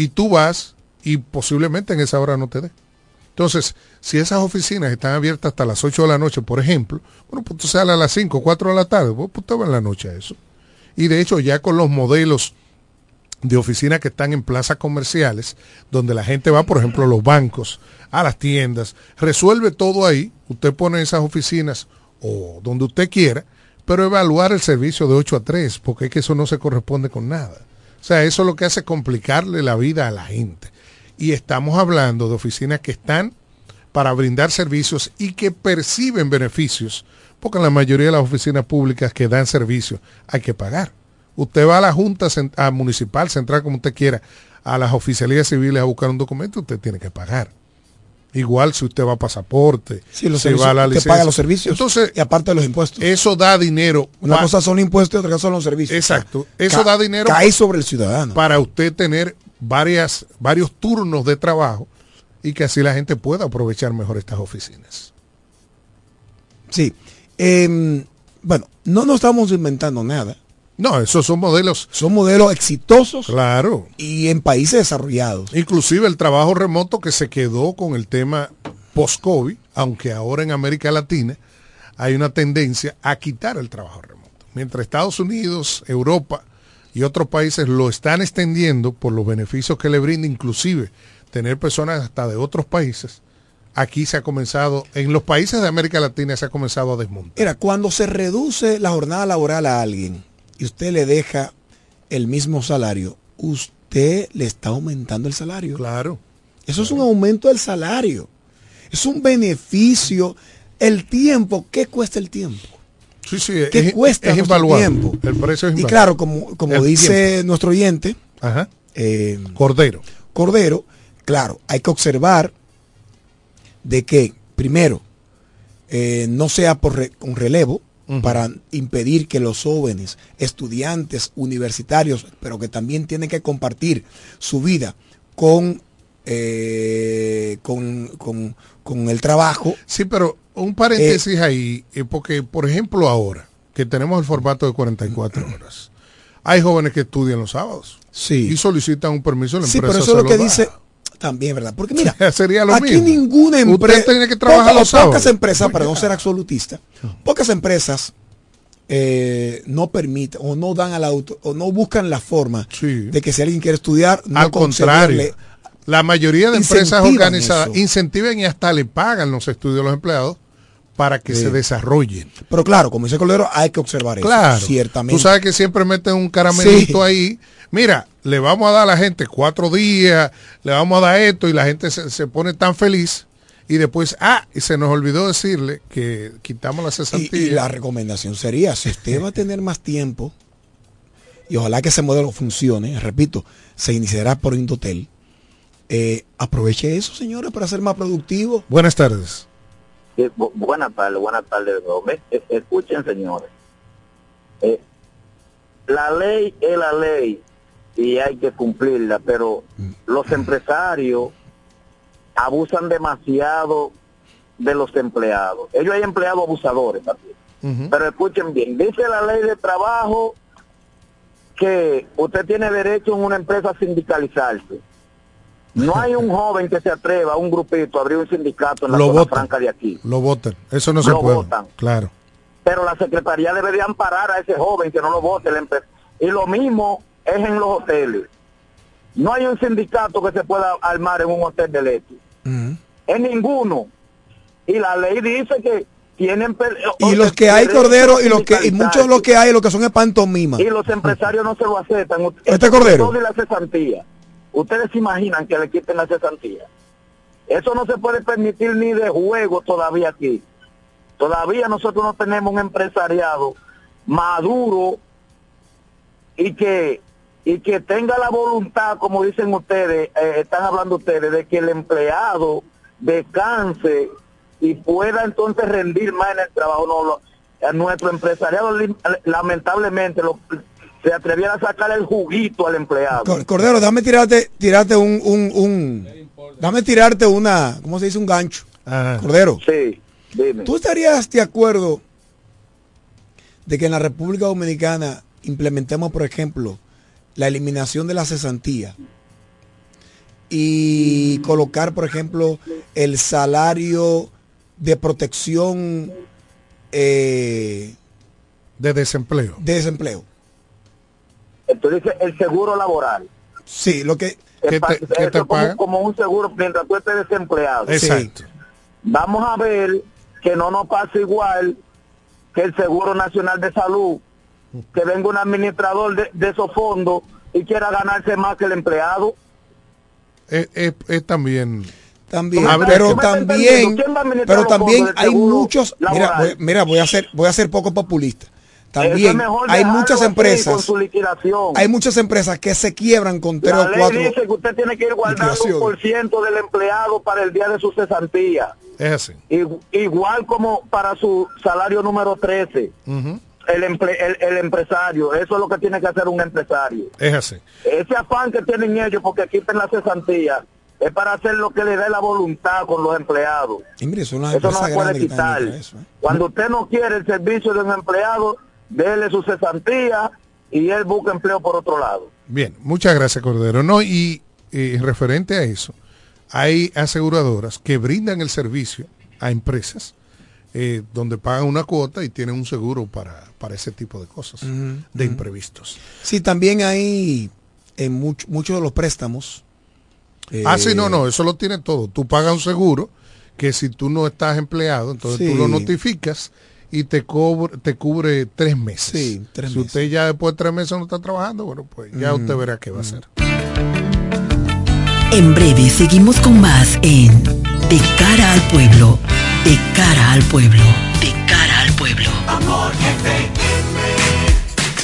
Y tú vas y posiblemente en esa hora no te dé. Entonces, si esas oficinas están abiertas hasta las 8 de la noche, por ejemplo, bueno, pues tú sales a las 5, 4 de la tarde, pues vas en la noche a eso. Y de hecho, ya con los modelos de oficinas que están en plazas comerciales, donde la gente va, por ejemplo, a los bancos, a las tiendas, resuelve todo ahí, usted pone esas oficinas o donde usted quiera, pero evaluar el servicio de 8 a 3, porque es que eso no se corresponde con nada. O sea, eso lo que hace es complicarle la vida a la gente. Y estamos hablando de oficinas que están para brindar servicios y que perciben beneficios, porque en la mayoría de las oficinas públicas que dan servicios hay que pagar. Usted va a la Junta a Municipal, Central, como usted quiera, a las oficialías civiles a buscar un documento, usted tiene que pagar. Igual si usted va a pasaporte, Sí, los si va a la usted licencia. paga los servicios. Entonces, y aparte de los impuestos. eso da dinero. Una cosa son los impuestos y otra cosa son los servicios. Exacto. Eso ca- da dinero Cae sobre el ciudadano. para usted tener varias, varios turnos de trabajo y que así la gente pueda aprovechar mejor estas oficinas. Sí. Em, bueno, no nos estamos inventando nada. No, esos son modelos. Son modelos exitosos. Claro. Y en países desarrollados. Inclusive el trabajo remoto que se quedó con el tema post-COVID, aunque ahora en América Latina hay una tendencia a quitar el trabajo remoto. Mientras Estados Unidos, Europa y otros países lo están extendiendo por los beneficios que le brinda, inclusive tener personas hasta de otros países, aquí se ha comenzado, en los países de América Latina se ha comenzado a desmontar. Mira, cuando se reduce la jornada laboral a alguien y usted le deja el mismo salario, usted le está aumentando el salario. Claro. Eso es un aumento del salario. Es un beneficio. El tiempo, ¿qué cuesta el tiempo? Sí, sí, ¿Qué es, cuesta es tiempo? El precio es Y claro, como, como El dice tiempo. nuestro oyente, Ajá. eh, Cordero. Cordero, claro, hay que observar de que, primero, eh, no sea por re- un relevo para impedir que los jóvenes, estudiantes universitarios, pero que también tienen que compartir su vida con, eh, con, con- con el trabajo. Sí, pero un paréntesis ahí, eh, porque por ejemplo ahora, que tenemos el formato de 44 horas, hay jóvenes que estudian los sábados Sí. y solicitan un permiso en la Sí, empresa. pero eso es lo que da. dice también, ¿verdad? Porque mira, Sería lo aquí mismo. ninguna empresa, tiene que trabajar los sábados. pocas empresas, para no ser absolutista, pocas empresas eh, no permiten o no dan a la auto, o no buscan la forma de que si alguien quiere estudiar, no Al contrario, la mayoría de empresas organizadas eso. incentivan y hasta le pagan los estudios a los empleados para que Sí. se desarrollen. Pero claro, como dice Cordero, hay que observar eso. Claro. Ciertamente. Tú sabes que siempre meten un caramelito Sí. ahí. Mira, le vamos a dar a la gente cuatro días, le vamos a dar esto y la gente se, se pone tan feliz. Y después, ah, y se nos olvidó decirle que quitamos la cesantía. y la recomendación sería, si usted va a tener más tiempo, y ojalá que ese modelo funcione, repito, se iniciará por Indotel, eh, aproveche eso, señores, para ser más productivo. Buenas tardes. Sí, bu- buenas tardes, buenas tardes. Gómez. Eh, Escuchen, señores. Eh, la ley es la ley y hay que cumplirla, pero los empresarios abusan demasiado de los empleados. Ellos hay empleados abusadores también. Pero escuchen bien, dice la ley de trabajo que usted tiene derecho en una empresa a sindicalizarse. No hay un joven que se atreva, un grupito, a abrir un sindicato en la Lo zona votan. franca de aquí. Lo votan. Eso no se Lo puede. votan. Claro. Pero la secretaría debe de amparar a ese joven que no lo vote la empresa. Y lo mismo es en los hoteles. No hay un sindicato que se pueda armar en un hotel de leche. En ninguno. Y la ley dice que tienen... Y los que hay Cordero y los que y muchos de los que hay, lo que son es pantomima. y los empresarios no se lo aceptan. Este Cordero. Todo y la cesantía. Ustedes se imaginan que le quiten la cesantía. Eso no se puede permitir ni de juego todavía aquí. Todavía nosotros no tenemos un empresariado maduro y que y que tenga la voluntad, como dicen ustedes, eh, están hablando ustedes, de que el empleado descanse y pueda entonces rendir más en el trabajo. No, lo- a nuestro empresariado lamentablemente lo- se atreviera a sacar el juguito al empleado. Cor- Cordero, déjame tirarte, tirarte un, un, un- déjame tirarte una, ¿cómo se dice? Un gancho. Cordero. Sí, dime. ¿Tú estarías de acuerdo de que en la República Dominicana implementemos, por ejemplo, la eliminación de la cesantía y colocar, por ejemplo, el salario de protección eh, de desempleo? De desempleo. Entonces el seguro laboral. Sí, lo que... Eso como, como un seguro mientras tú estés desempleado. Exacto. Vamos a ver que no nos pase igual que el Seguro Nacional de Salud, que venga un administrador de, de esos fondos y quiera ganarse más que el empleado. Es, también. También, pero también, ¿Quién va a administrar pero también hay muchos, mira, voy, mira, voy a ser, voy a ser poco populista. También hay muchas empresas, con su liquidación. hay muchas empresas que se quiebran con tres La o ley cuatro. dice que usted tiene que ir guardando un por ciento del empleado para el día de su cesantía. Es así. Igu- Igual como para su salario número 13. El, emple- el, el empresario, eso es lo que tiene que hacer un empresario. Es así. Ese afán que tienen ellos porque quiten la cesantía es para hacer lo que le dé la voluntad con los empleados. Y mire, Eso no se puede quitar. eso, ¿eh? Cuando usted no quiere el servicio de un empleado, déle su cesantía y él busca empleo por otro lado. Bien, muchas gracias Cordero. No, y eh, referente a eso, hay aseguradoras que brindan el servicio a empresas eh, donde pagan una cuota y tienen un seguro para, para ese tipo de cosas, de imprevistos. Sí, también hay en muchos de los préstamos. ah, sí, no, no, eso lo tiene todo. Tú pagas un seguro que si tú no estás empleado, entonces tú lo notificas y te, cobre, te cubre tres meses. Sí, tres si usted ya después de tres meses no está trabajando, bueno, pues ya usted verá qué va a hacer. En breve seguimos con más en De cara al pueblo, de cara al pueblo,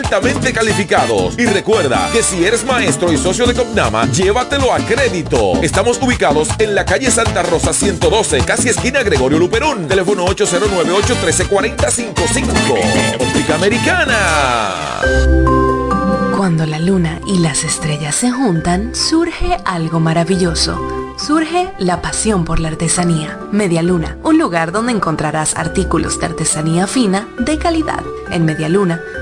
altamente calificados. Y recuerda que si eres maestro y socio de Copnama, llévatelo a crédito. Estamos ubicados en la calle Santa Rosa 112, casi esquina Gregorio Luperón. Teléfono 809-813-4055. Óptica Americana. Cuando la luna y las estrellas se juntan, surge algo maravilloso surge la pasión por la artesanía. Media Luna, un lugar donde encontrarás artículos de artesanía fina de calidad. En Media Luna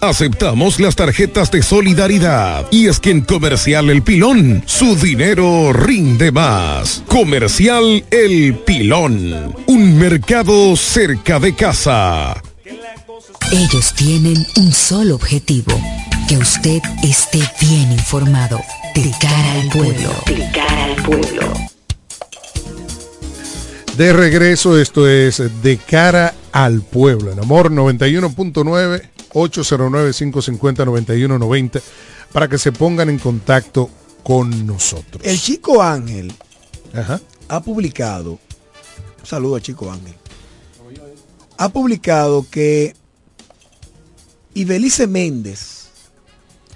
Aceptamos las tarjetas de solidaridad. Y es que en Comercial El Pilón, su dinero rinde más. Comercial El Pilón, un mercado cerca de casa. Ellos tienen un solo objetivo, que usted esté bien informado. De cara al pueblo. De cara al pueblo. De regreso, esto es De cara al pueblo. En Amor 91.9 809-550-9190 para que se pongan en contacto con nosotros. El chico Ángel ha publicado, un saludo al chico Ángel, ha publicado que Ibelice Méndez,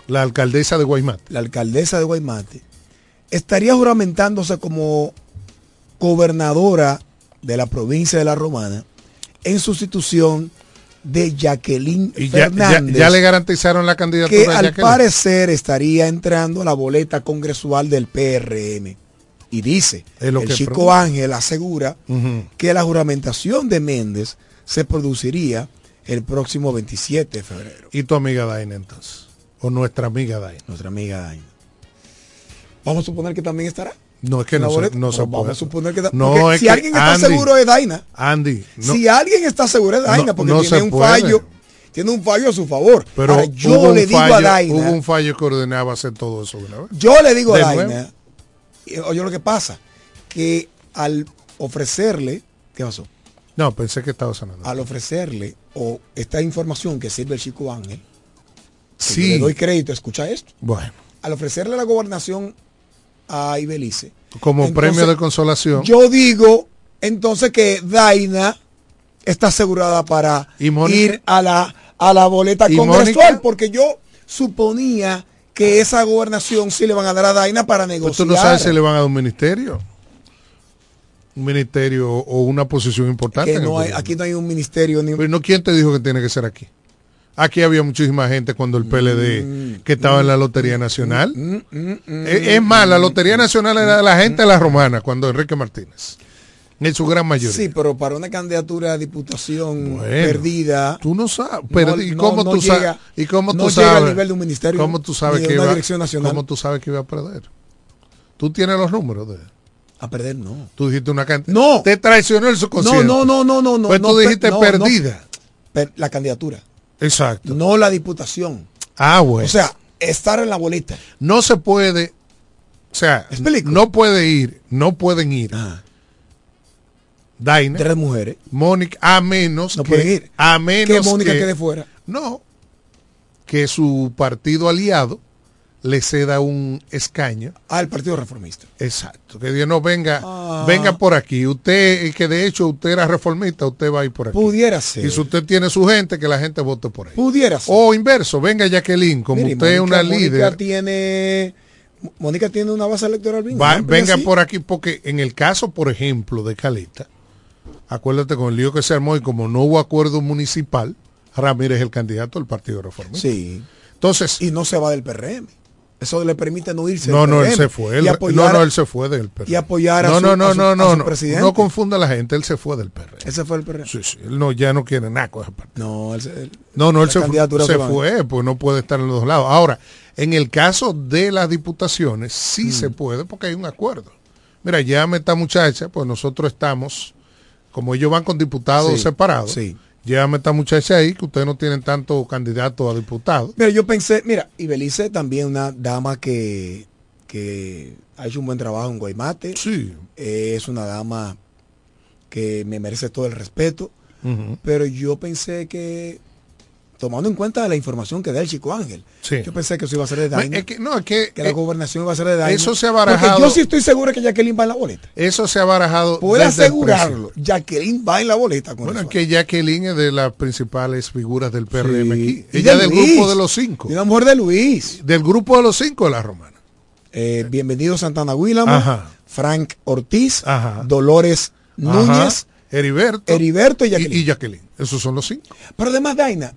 la alcaldesa de Guaymate, la alcaldesa de Guaymate, estaría juramentándose como gobernadora de la provincia de La Romana en sustitución de Jacqueline Fernández. Ya, le garantizaron la candidatura. Que al parecer estaría entrando a la boleta congresual del PRM. Y dice, el Chico Ángel asegura que la juramentación de Méndez se produciría el próximo 27 de febrero. ¿Y tu amiga Daina entonces? ¿O nuestra amiga Daina? Nuestra amiga Daina. Vamos a suponer que también estará. No, es que no se, boleta. no se Vamos puede. a suponer que, No, es si que, alguien está Andy, seguro de Daina, Andy, no, si alguien está seguro de Daina, porque tiene un puede. fallo, tiene un fallo a su favor. pero Ahora, yo le digo fallo, a Daina, Hubo un fallo que ordenaba hacer todo eso vez. yo le digo a Daina, oye lo que pasa, que al ofrecerle, ¿qué pasó? No, pensé que estaba sanando. Al ofrecerle o esta información que sirve el chico Ángel, Sí. le doy crédito, escucha esto. Bueno, Al ofrecerle la gobernación a Ibelice, como Entonces, premio de consolación. Yo digo entonces que Daina está asegurada para ir a la, a la boleta ¿Y congresual, Mónica? porque yo suponía que esa gobernación sí le van a dar a Daina para negociar. tú no sabes si le van a dar un ministerio. Un ministerio o una posición importante. que no hay, aquí no hay un ministerio ni Pero no, ¿quién te dijo que tiene que ser aquí? Aquí había muchísima gente cuando el PLD que estaba en la Lotería Nacional. Es, es más, la Lotería Nacional era de la gente de la Romana cuando Enrique Martínez. En su gran mayoría. Sí, pero para una candidatura a diputación Bueno, perdida. Tú no sabes. Pero, no- ¿y cómo no tú llega- sabes? ¿Y cómo tú llega sabes? al nivel de un ministerio ¿Cómo tú sabes que iba, dirección nacional. ¿Cómo tú sabes que iba a perder? Tú tienes los números de A perder no. Tú dijiste una cantidad. No. Te traicionó el subconsciente. No, no, no, no, no, no. Pues no, tú dijiste perdida. Per- la candidatura. Exacto. No la diputación. Ah, bueno. O sea, estar en la boleta. no se puede. O sea, no puede ir, no pueden ir. Daina. Tres mujeres. Mónica, a menos No que, pueden ir. a menos Que Mónica que- quede fuera. No, que su partido aliado le ceda un escaño. Al Partido Reformista. Exacto. Que Dios no venga, Ah. venga por aquí. Usted, y que de hecho usted era reformista, usted va a ir por aquí. Pudiera ser. Y si usted tiene su gente, que la gente vote por ahí. Pudiera ser. O inverso, venga Jacqueline, como Mire, usted es una Mónica líder. tiene Mónica tiene una base electoral bien Va- venga por aquí porque en el caso, por ejemplo, de Caleta, acuérdate con el lío que se armó y como no hubo acuerdo municipal, Ramírez es el candidato del Partido Reformista. Sí. Entonces, y no se va del PRM. Eso le permite no irse no, no, él se fue. él- y no, apoyar, no, él se fue del PRM. y apoyar a no, su- no, no, a su- no, a no, su presidente. no confunda a la gente, él se fue del PRM. Ese fue el PRM. Sí, sí, él no, ya no quiere nada con ese partido. No, él, se- él- No, no, él se, fu- candidatura se fue, pues no puede estar en los dos lados. Ahora, en el caso de las diputaciones, sí Mm. se puede porque hay un acuerdo. Mira, llámame esta muchacha, pues nosotros estamos, como ellos van con diputados Sí, separados, sí. Llévame esta muchacha ahí, que ustedes no tienen tanto candidato a diputado. Mira, yo pensé, mira, y Belice también una dama que, que ha hecho un buen trabajo en Guaymate. Sí. Eh, es una dama que me merece todo el respeto. Pero yo pensé que, tomando en cuenta la información que da el Chico Ángel, Sí. yo pensé que eso iba a ser de No, Daina. es que, no, es que, que la eh, gobernación iba a ser de Daina. eso se ha barajado- Porque yo sí estoy seguro que Jacqueline va en la boleta. eso se ha barajado. Puedo asegurarlo. Jacqueline va en la boleta. Con Bueno, es que Jacqueline es de las principales figuras del PRM Sí. aquí. Ella de del Luis. grupo de los cinco. Y una mujer de Luis. Del grupo de los cinco de la romana. Eh, bienvenido Santana Willamo, Ajá. Frank Ortiz, Ajá. Dolores Núñez, Ajá. Heriberto, Heriberto y y, Jacqueline. y Jacqueline. Esos son los cinco. Pero además, Daina,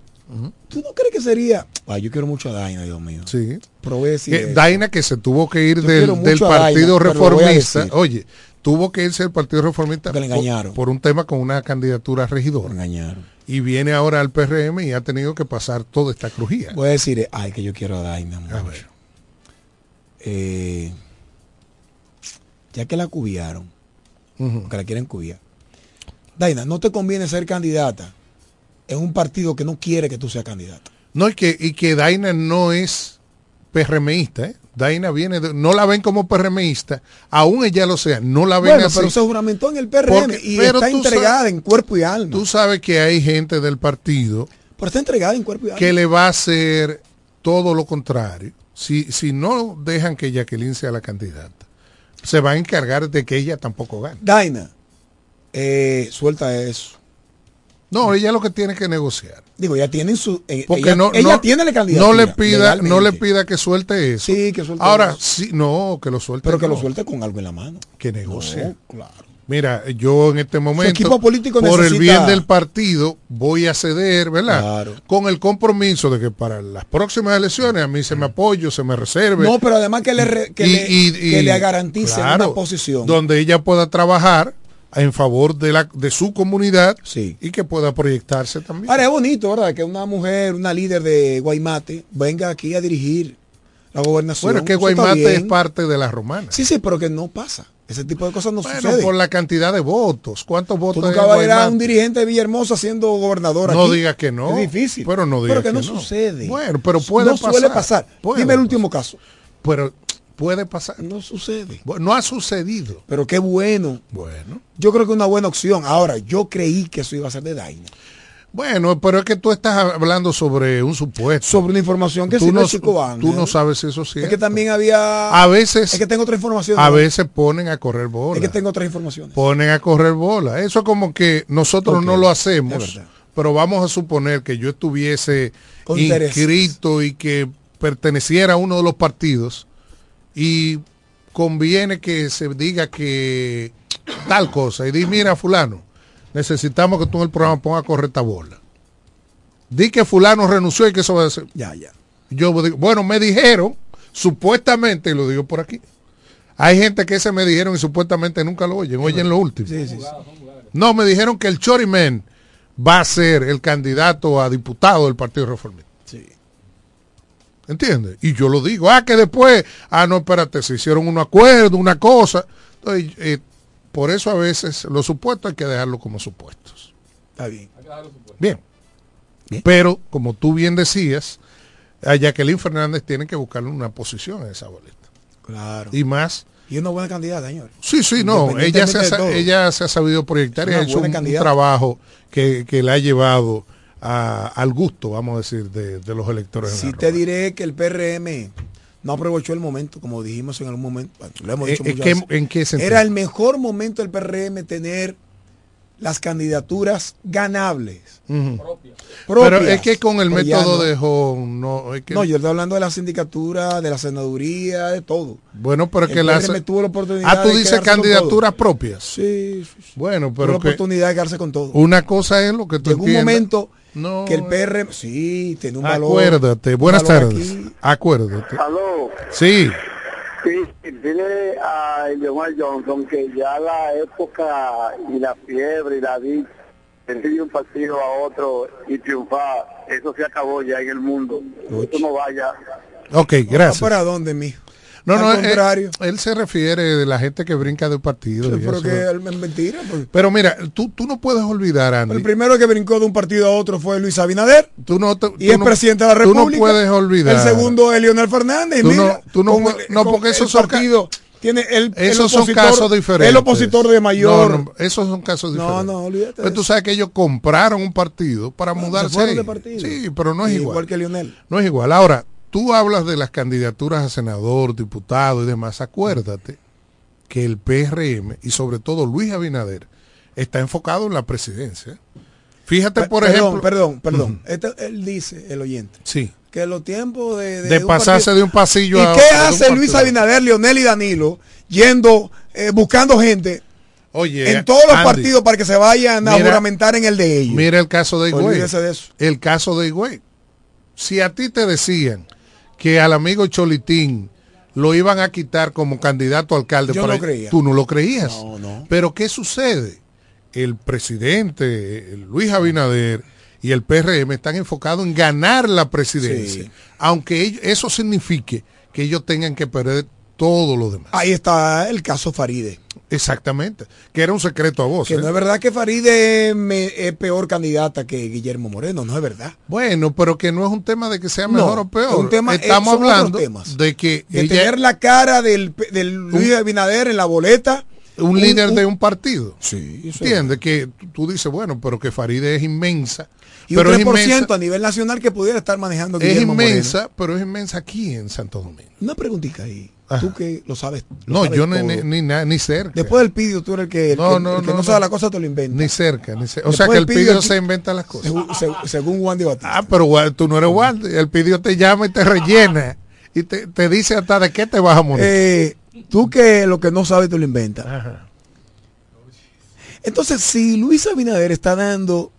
¿tú no crees que sería... Ay, yo quiero mucho a Daina, Dios mío. Sí. Que esto. Daina que se tuvo que ir Yo del, Daina, Partido Reformista. Oye, tuvo que irse del Partido Reformista le por- engañaron. Por, un tema con una candidatura a regidor. engañaron. Y viene ahora al PRM y ha tenido que pasar toda esta crujía. Voy a decir, eh, ay, que yo quiero a Daina mucho. A ver. Eh, ya que la cubiaron, que la quieren cubiar. Daina, no te conviene ser candidata en un partido que no quiere que tú seas candidata. No, y que, y que Daina no es PRMista, ¿eh? Daina viene de- no la ven como PRMista, aún ella lo sea, no la ven Bueno, así. pero se juramentó en el PRM Porque- y pero está entregada sabes- en cuerpo y alma. Tú sabes que hay gente del partido pero está entregada en cuerpo y alma. que le va a hacer todo lo contrario. Si, si no dejan que Jacqueline sea la candidata, se va a encargar de que ella tampoco gane. Daina, eh, suelta eso. No, ella lo que tiene que negociar. Digo, ya tienen su. eh, Porque ella, no, ella no- tiene la candidatura. No le pida, no le pida que suelte eso. Sí, que suelte Ahora, eso. sí, no, que lo suelte. Pero que no, lo suelte con algo en la mano. Que negocie. No, claro. Mira, yo en este momento, equipo político por el bien del partido, voy a ceder, ¿verdad? Claro. Con el compromiso de que para las próximas elecciones a mí se me apoyo, se me reserve. No, pero además que le, que y- le, y- que y- le garantice claro, una posición. donde ella pueda trabajar en favor de la de su comunidad Sí. y que pueda proyectarse también. Ahora es bonito, ¿verdad? Que una mujer, una líder de Guaymate, venga aquí a dirigir la gobernación. bueno, es que Guaymate es parte de la romana. Sí, sí, pero que no pasa. Ese tipo de cosas no Bueno, sucede. por la cantidad de votos. ¿Cuántos Tú votos nunca vas a ir a un dirigente de Villahermosa siendo gobernador No aquí. digas que no. Es difícil. Pero no digas Pero que, no, no. sucede. Bueno, pero puede no suele pasar. pasar. Puede Dime el pasar. último caso. Pero puede pasar. No sucede. No ha sucedido. Pero qué bueno. Bueno. Yo creo que es una buena opción. Ahora, yo creí que eso iba a ser de Daina. Bueno, pero es que tú estás hablando sobre un supuesto. Sobre una información que tú sí no, chico Ángel. tú no sabes si eso sí Es que también había... A veces, Es que tengo otra información. a ¿no? veces ponen a correr bola. Es que tengo otras informaciones. Ponen a correr bola. Eso es como que nosotros no lo es hacemos, pero vamos a suponer que yo estuviese inscrito y que perteneciera a uno de los partidos y conviene que se diga que tal cosa y di mira fulano necesitamos que tú en el programa pongas a correr esta bola di que fulano renunció y que eso va a ser Ya, ya. yo digo, bueno me dijeron supuestamente y lo digo por aquí hay gente que se me dijeron y supuestamente nunca lo oyen oyen lo último Sí, sí, sí. no me dijeron que el Chorimen va a ser el candidato a diputado del Partido Reformista. ¿Entiendes? Y yo lo digo, ah, que después, ah, no, espérate, se hicieron un acuerdo, una cosa. Entonces, eh, por eso a veces los supuestos hay que dejarlos como supuestos. Está bien. Bien. Pero, como tú bien decías, a Jacqueline Fernández tiene que buscarle una posición en esa boleta. Claro. Y más. Y una buena candidata, señor. Sí, sí, no. Ella se, ha, ella se ha sabido proyectar y ha hecho un, un trabajo que, que le ha llevado a- al gusto, vamos a decir, de, de los electores. en Sí la te diré que el PRM no aprovechó el momento, como dijimos en algún momento. bueno, lo hemos Eh, dicho eh, muchas ¿qué- veces. en qué sentido? Era el mejor momento del PRM tener las candidaturas ganables. Propias. Pero es que con el Pero método no. de Home, no, es que, No, yo estoy hablando de la sindicatura, de la senaduría, de todo. bueno, pero el que las PRM tuvo la oportunidad Ah, tú de dices candidaturas propias. Sí, sí, sí. Bueno, Tuvo la pero que oportunidad de quedarse con todo. una cosa es lo que tú Llegó un momento No, que el PRM, sí, tiene un valor. Acuérdate, buenas valor tardes. aquí. Acuérdate. Aló. Sí, Sí, dile a John Johnson que ya la época y la fiebre y la dicha de un partido a otro y triunfar, eso se acabó ya en el mundo. Eso no vaya. ok, gracias. ¿Para dónde, mijo? No, Al no, él, contrario. él se refiere de la gente que brinca de un partido. y Pero eso. que es mentira. Pero mira, tú, tú no puedes olvidar, Andy. El primero que brincó de un partido a otro fue Luis Abinader. Tú no te- y tú es no- presidente de la tú no República. puedes olvidar. El segundo es Leonel Fernández. Tú no- tú no con no, porque esos son ca- partido tiene el, el Esos son casos diferentes. El opositor de mayor. No, no, esos son casos No, diferentes. no, olvídate de Pero tú sabes que ellos compraron un partido para Se mudarse de partido. Sí, pero no es igual. Igual que Leonel. No es igual. Ahora, tú hablas de las candidaturas a senador, diputado y demás. Acuérdate que el PRM y sobre todo Luis Abinader está enfocado en la presidencia. Fíjate, por ejemplo. Perdón, perdón. Este- él dice, el oyente, Sí. que los tiempos de... De pasarse partido- de un pasillo ¿Y a qué hace Luis? Abinader, Leonel y Danilo yendo, eh, buscando gente Oye, en todos los Andy, partidos para que se vayan a mira- juramentar en el de ellos? Mira el caso de Higüey. Olvídese de eso. El caso de Higüey. Si a ti te decían que al amigo Cholitín lo iban a quitar como candidato a alcalde, Yo para- no creía. tú no lo creías. No, no. Pero ¿qué sucede? El presidente Luis Abinader y el PRM están enfocados en ganar la presidencia, Sí. aunque eso signifique que ellos tengan que perder todo lo demás. Ahí está el caso Faride. Exactamente, que era un secreto a voz. Que ¿eh? no es verdad que Faride me- es peor candidata que Guillermo Moreno, no es verdad. Bueno, pero que no es un tema de que sea No, mejor o peor. es un tema- Estamos hablando temas. de que De ella tener la cara del, del Luis Abinader en la boleta. un, líder de un partido. Sí, eso ¿Entiendes? Que tú- dices, bueno, pero que Faride es inmensa. Y pero un es 3% inmensa, a nivel nacional que pudiera estar manejando es Guillermo inmensa, pero es inmensa aquí en Santo Domingo. Una preguntita ahí. Ajá. Tú que lo sabes. lo No, sabes yo ni, todo. ni, ni, ni cerca. Después del pidio tú eres el que, el No, que- no, el que no, no, sabe no. la cosa te lo inventa. Ni cerca, ni cerca. O Después sea que el pidio pidio se inventa las cosas. Según, seg- según Juan de Batista. Ah, pero tú no eres Juan. El pidio te llama y te rellena. Y te, te dice hasta de qué te vas a morir. Eh, tú que lo que no sabes te lo inventas. Ajá. Entonces, si Luis Abinader está dando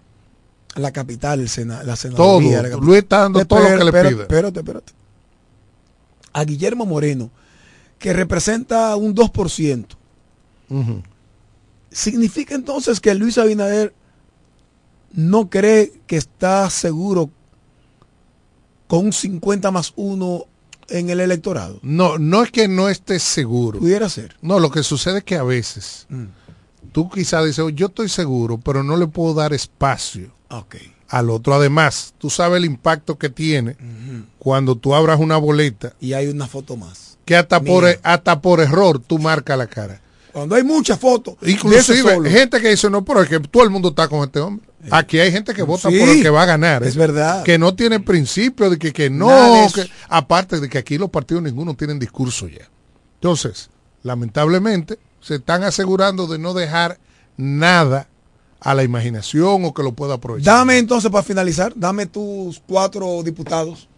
la capital, el sena- la Todo. senaduría, la capital- Luis está dando todo lo que le pide. Espérate, espérate. A Guillermo Moreno, que representa un 2%, Ujú. significa entonces que Luis Abinader no cree que está seguro con un 50 más 1 en el electorado. No, no es que no estés seguro. Pudiera ser. No, lo que sucede es que a veces Mm. tú quizás dices, "Oh, yo estoy seguro, pero no le puedo dar espacio al otro. Además, tú sabes el impacto que tiene cuando tú abras una boleta Y hay una foto más. Que hasta por, Mía. hasta por error tú marcas la cara. Cuando hay muchas fotos. Inclusive, gente que dice, no, pero es que todo el mundo está con este hombre. Aquí hay gente que vota Sí, por el que va a ganar. ¿eh? es verdad. Que no tiene principio de que, que no. que- aparte de que aquí los partidos ninguno tienen discurso ya. Entonces, lamentablemente, se están asegurando de no dejar nada a la imaginación o que lo pueda aprovechar. Dame entonces para finalizar, dame tus cuatro diputados.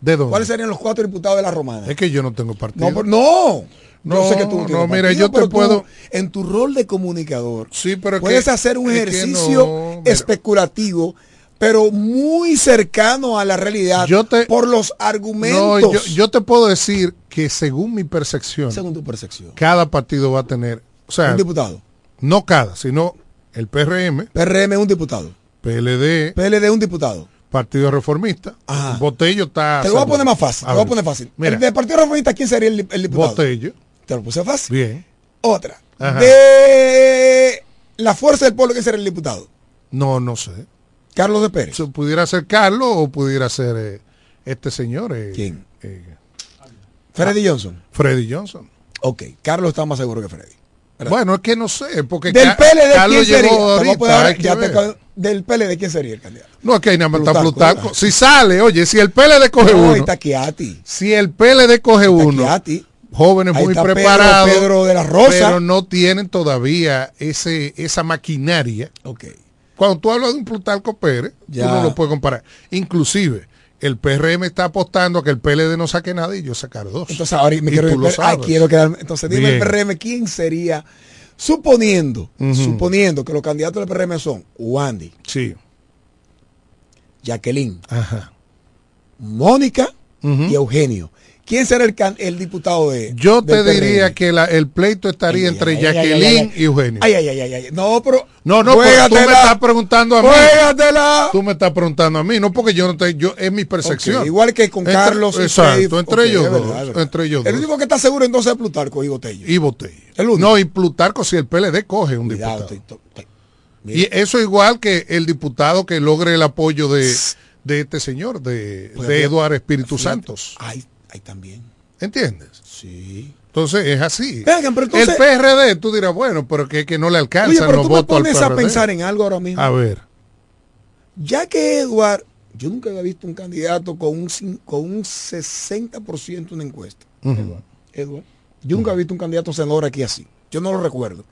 ¿De dónde? ¿Cuáles serían los cuatro diputados de la romana? Es que yo no tengo partido. No, no. No, yo sé que tú no, tienes no, mira, yo te tú, puedo- en tu rol de comunicador, Sí, pero es puedes que- hacer un ejercicio no, especulativo, pero muy cercano a la realidad Yo te- por los No, argumentos. yo, yo te puedo decir que según mi percepción, según tu percepción. cada partido va a tener, o sea, un diputado. no cada, sino el PRM, PRM un diputado. PLD, PLD un diputado. Partido Reformista, Ajá. Botello está... Te lo voy a poner más fácil. Te lo voy a poner fácil. Mira, el del Partido Reformista, ¿quién sería el, el diputado? Botello, Te lo puse fácil. bien. Otra. Ajá. De la Fuerza del Pueblo, ¿quién sería el diputado? No, no sé. Carlos de Pérez. Pudiera ser Carlos o pudiera ser eh, este señor. eh, ¿Quién? eh, Freddy Johnson. Freddy Johnson. Ok, Carlos está más seguro que Freddy. ¿Verdad? Bueno, es que no sé, porque Del PLD, Carlos ¿quién sería? ahorita, ya te del PLD, ¿quién sería el candidato? No, es que ahí nada más está Plutarco. Si sale, oye, si el PLD coge No, uno, está si el PLD coge uno, Chiati. jóvenes Ahí muy está Pedro- preparados, Pedro de la Rosa. pero no tienen todavía ese esa maquinaria. Ok. Cuando tú hablas de un Plutarco Pérez, Ya. tú no lo puedes comparar. Inclusive, el PRM está apostando a que el PLD no saque nada y yo sacar dos. Entonces ahora me quiero, ay, sabes. quiero quedarme. Entonces dime el Bien. PRM, ¿quién sería? Suponiendo, suponiendo que los candidatos del PRM son Wandy, Sí. Jacqueline, Ajá. Mónica y Eugenio. ¿Quién será el, can- el diputado de Yo te diría que la- el pleito estaría Ay, entre ay, Jacqueline ay, y Eugenio. Ay, ay, ay, ay, ay. No, pero. No, no, pero tú me estás preguntando a mí. Juégatela. Tú me estás preguntando a mí, no porque yo no te, yo es mi percepción. Igual que con Entre- Carlos exacto, entre ellos es dos, es entre ellos El dos. único que está seguro entonces es Plutarco y Botello. Y Botello. El único. No, y Plutarco si el PLD coge un Cuidado, diputado. Y eso igual que el diputado que logre el apoyo de, de este señor, de, Pues de Eduardo Espíritu. Santos. Ahí también. ¿Entiendes? Sí. Entonces es así. Vengan, pero entonces- el PRD, tú dirás, bueno, pero que, que no le Oye, alcanza pero los tú me votos al pones a PRD. pensar en algo ahora mismo. A ver. Ya que Eduard, yo nunca había visto un candidato con un, con un 60% en encuesta. Ujú. Eduard. Yo nunca había visto un candidato senador aquí así. Yo no lo recuerdo.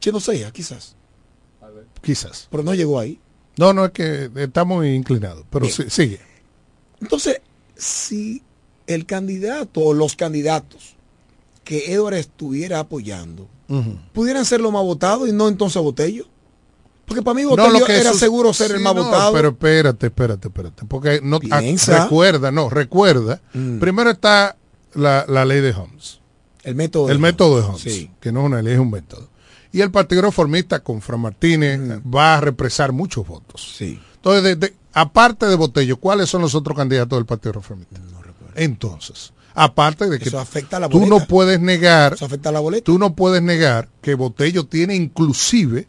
Yo no sé, quizás. Quizás. Pero no llegó ahí. No, no es que estamos inclinados, pero Bien. sí- sigue. Entonces, si el candidato o los candidatos que Edward estuviera apoyando pudieran ser los más votados y no entonces Botello. Porque para mí No, Botello lo que era eso- seguro ser el más no, votado. Pero espérate, espérate, espérate. Porque no ah, recuerda, no, recuerda. Mm. Primero está la, la ley de Holmes. el método. El de- método de Holmes. Sí. Que no es una ley, es un método. Y el Partido Reformista con Fran Martínez va a represar muchos votos. Sí. Entonces, de- de- aparte de Botello, ¿cuáles son los otros candidatos del Partido Reformista? Entonces, aparte de que Eso afecta a la tú no puedes negar, Eso afecta a la boleta. tú no puedes negar que Botello tiene inclusive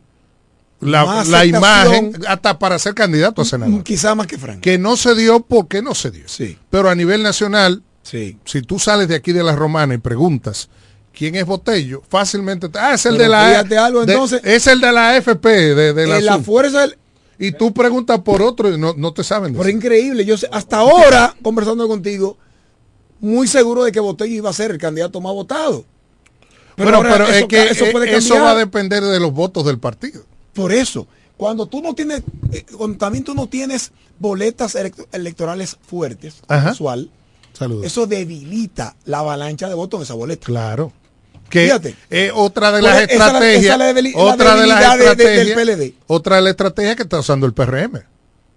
la, la imagen hasta para ser candidato a senador. Quizá más que Frank. Que no se dio porque no se dio. Sí. Pero a nivel nacional, Sí. si tú sales de aquí de la Romana y preguntas quién es Botello, fácilmente te, ah, es el Pero de la algo, de- es el de la AFP de, de la, la fuerza del, y tú preguntas por otro y no, no te saben Pero decir. increíble, yo sé, hasta ahora, conversando contigo, muy seguro de que Botello iba a ser el candidato más votado. Pero, ahora pero eso es que eso eh, puede eso, cambiar. va a depender de los votos del partido. Por eso, cuando tú no tienes, eh, cuando también tú no tienes boletas elect- electorales fuertes, Saludos. eso debilita la avalancha de votos en esa boleta. Claro. Que Fíjate. es otra de las la- estrategias. la la otra de las estrategias. PLD. Otra de las estrategias que está usando el PRM.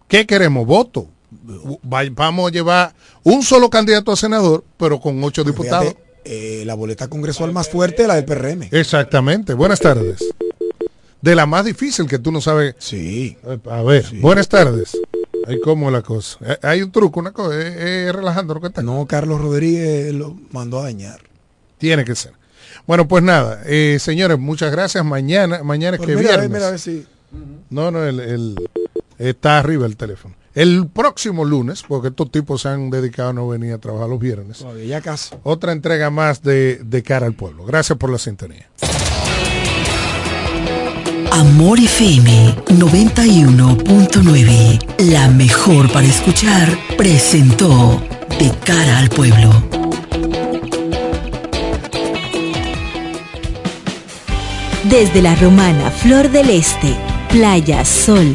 ¿Qué queremos? Voto. Va- Vamos a llevar un solo candidato a senador, pero con ocho diputados. Eh, la boleta congresual más fuerte la del PRM. Exactamente. Buenas tardes. de la más difícil que tú no sabes. Sí. A ver, buenas tardes. Ahí cómo es la cosa. Eh, Hay un truco, una cosa, es, es relajando lo que está. No, Carlos Rodríguez lo mandó a dañar. Tiene que ser. Bueno, pues nada, eh, señores, muchas gracias. Mañana, mañana es Pero que mira, a ver, viernes. mira, a ver si. No, no, el, el- está arriba el teléfono. El próximo lunes, porque estos tipos se han dedicado a no venir a trabajar los viernes. ya casi. Otra entrega más de, de cara al pueblo. Gracias por la sintonía. Amor FM 91.9, la mejor para escuchar, presentó De cara al pueblo. Desde la romana Flor del Este, playa, sol,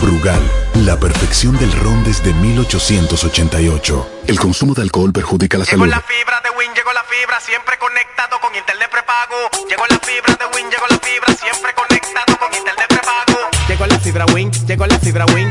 Brugal, la perfección del ron desde 1888. El consumo de alcohol perjudica la Llegó salud. la fibra de Win, llegó la fibra, siempre conectado con internet prepago. Llegó la fibra de Win, llegó la fibra, siempre conectado con internet prepago. Llegó la fibra Win, llegó la fibra Win.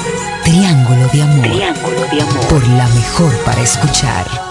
Triángulo de Amor. Triángulo de Amor. Por la mejor para escuchar.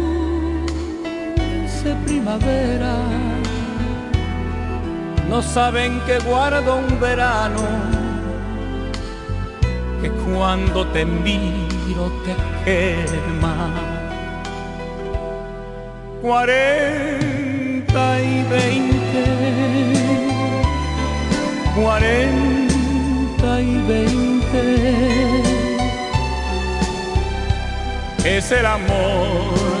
dulce primavera. No saben que guardo un verano, que cuando te miro te quema. Cuarenta y veinte, cuarenta y veinte. Es el amor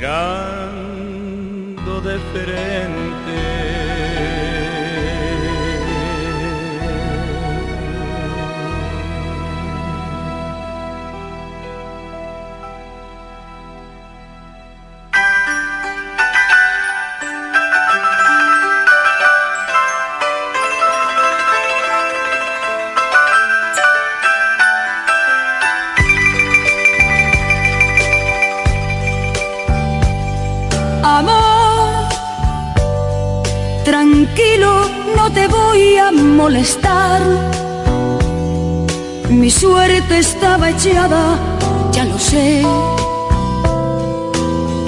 Mira de frente. Mi suerte estaba echada, ya lo sé.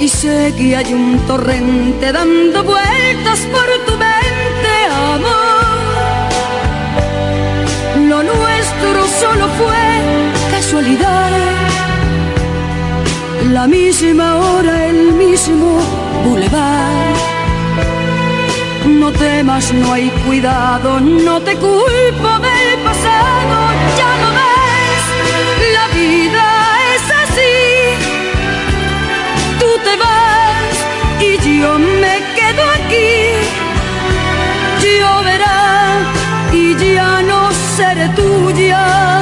Y sé que un torrente dando vueltas por tu mente, amor. Lo nuestro solo fue casualidad. La misma hora, el mismo bulevar no hay cuidado, no te culpo del pasado, ya no ves, la vida es así. Tú te vas y yo me quedo aquí. Lloverá y ya no seré tuya,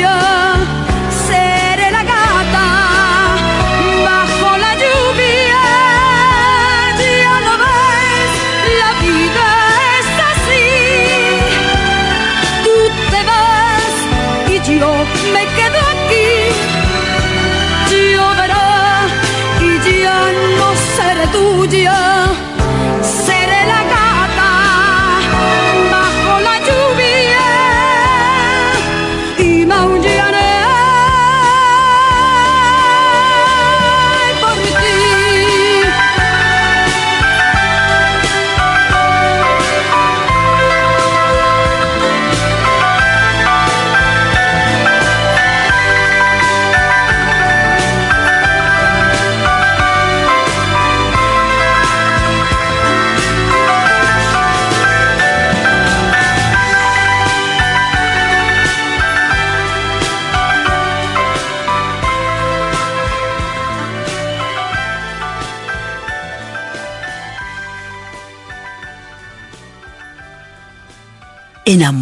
ya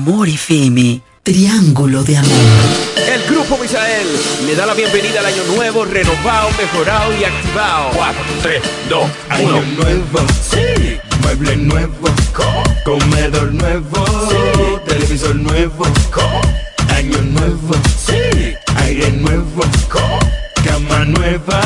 Amor FM, Triángulo de Amor. El Grupo Misael le da la bienvenida al año nuevo, renovado, mejorado y activado. 4, 3, 2, Año nuevo, sí. Mueble nuevo, comedor nuevo, televisor nuevo, año nuevo, sí. Aire nuevo, cama nueva,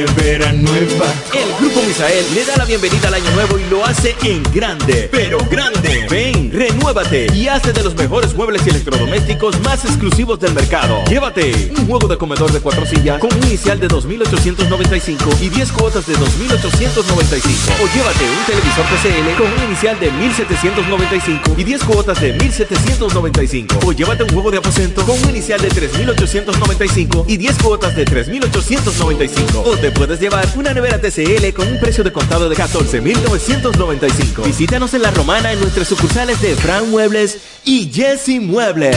nevera nueva. El Grupo Misael le da la bienvenida al año nuevo y lo hace en grande, pero grande. Ven, renuévate y hace de los mejores muebles y electrodomésticos más exclusivos del mercado. Llévate un juego de comedor de cuatro sillas con un inicial de 2.895 y 10 cuotas de 2.895. O llévate un televisor TCL con un inicial de 1.795 y 10 cuotas de 1.795. O llévate un juego de aposento con un inicial de 3.895 y 10 cuotas de 3.895. Te puedes llevar una nevera TCL con un precio de contado de 14.995. Visítanos en La Romana en nuestras sucursales de Fran Muebles y Jesse Muebles.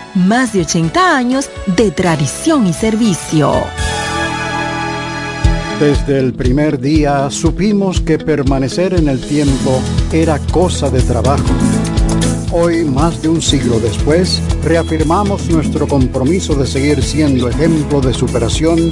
más de 80 años de tradición y servicio. Desde el primer día supimos que permanecer en el tiempo era cosa de trabajo. Hoy, más de un siglo después, reafirmamos nuestro compromiso de seguir siendo ejemplo de superación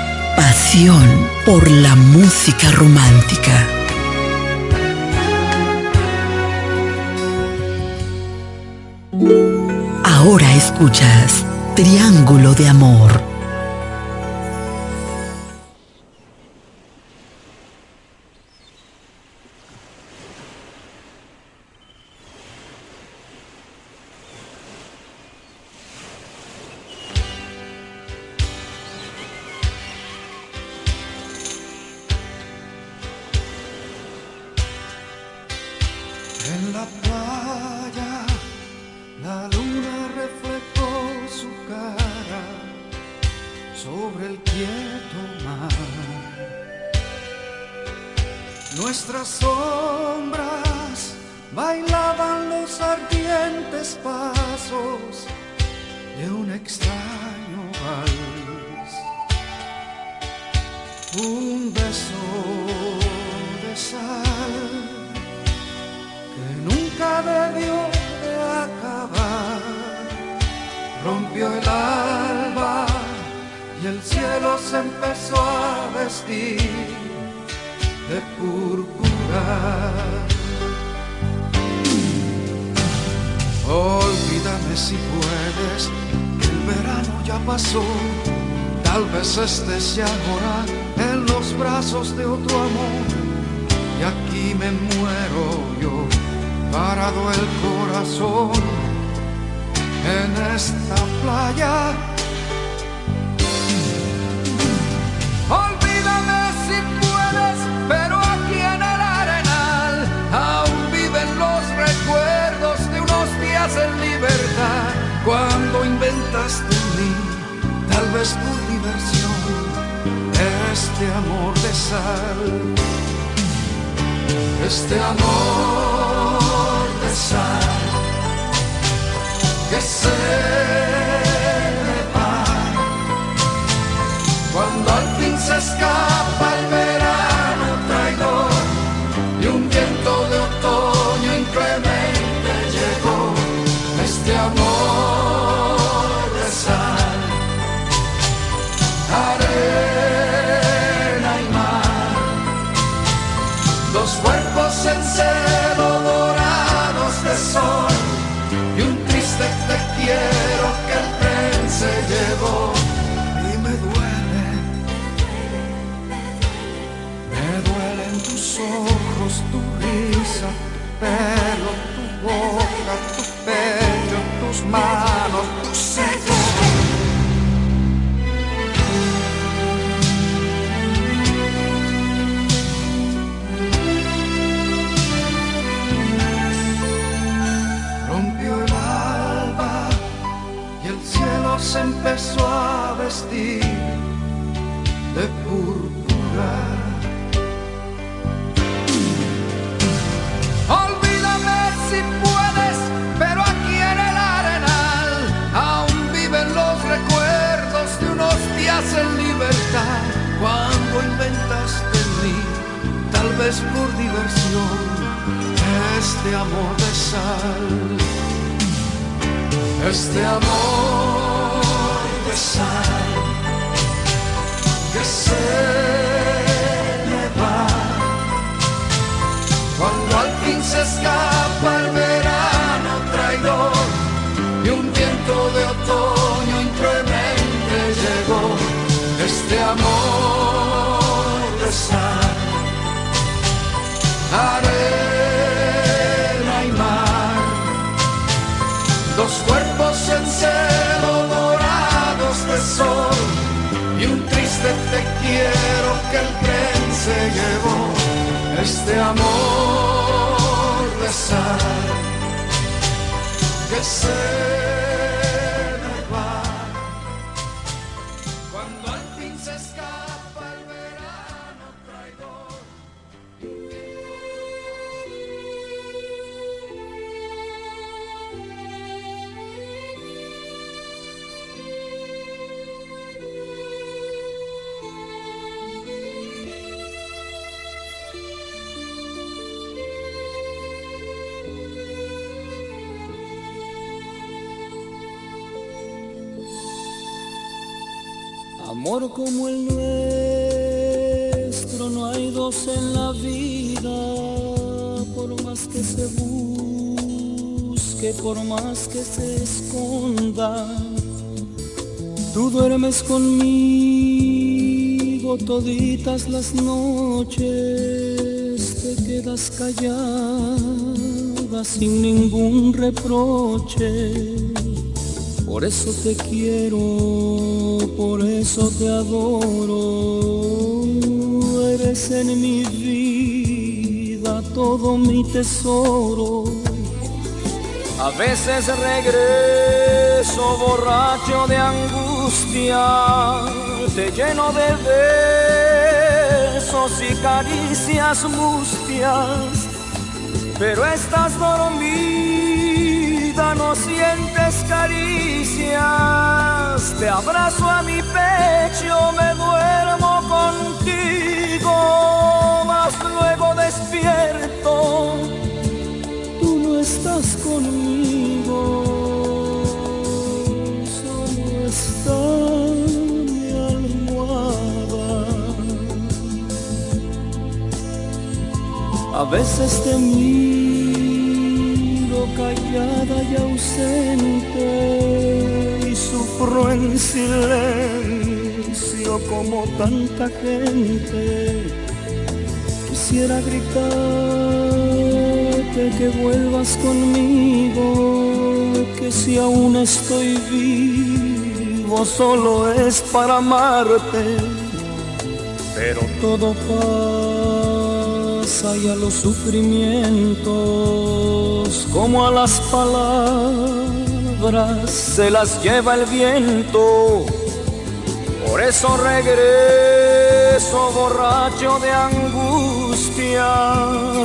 Pasión por la música romántica. Ahora escuchas Triángulo de Amor. Conmigo toditas las noches, te quedas callada sin ningún reproche. Por eso te quiero, por eso te adoro. Eres en mi vida todo mi tesoro. A veces regreso borracho de angustia, te lleno de besos y caricias mustias, pero estás dormida, no sientes caricias, te abrazo a mi pecho, me duermo contigo, mas luego despierto, estás conmigo, solo está mi almohada. A veces te callada y ausente y sufro en silencio como tanta gente. Quisiera gritarte que vuelvas conmigo, que si aún estoy vivo solo es para amarte, pero todo pasa y a los sufrimientos como a las palabras se las lleva el viento. Por eso regreso borracho de angustia,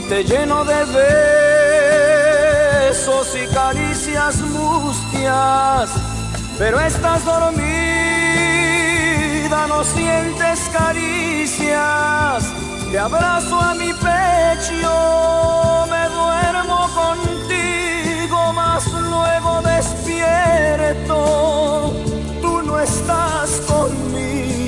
te lleno de besos y caricias mustias, pero estás dormida, no sientes caricias, te abrazo a mi pecho, me duermo contigo, mas luego despierto, tú no estás conmigo.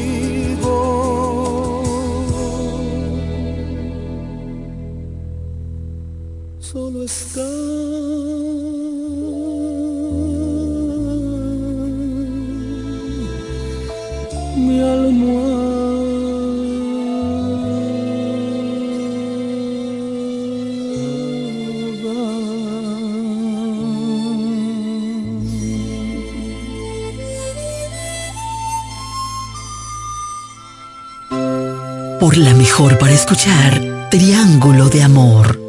Por la mejor para escuchar, Triángulo de Amor.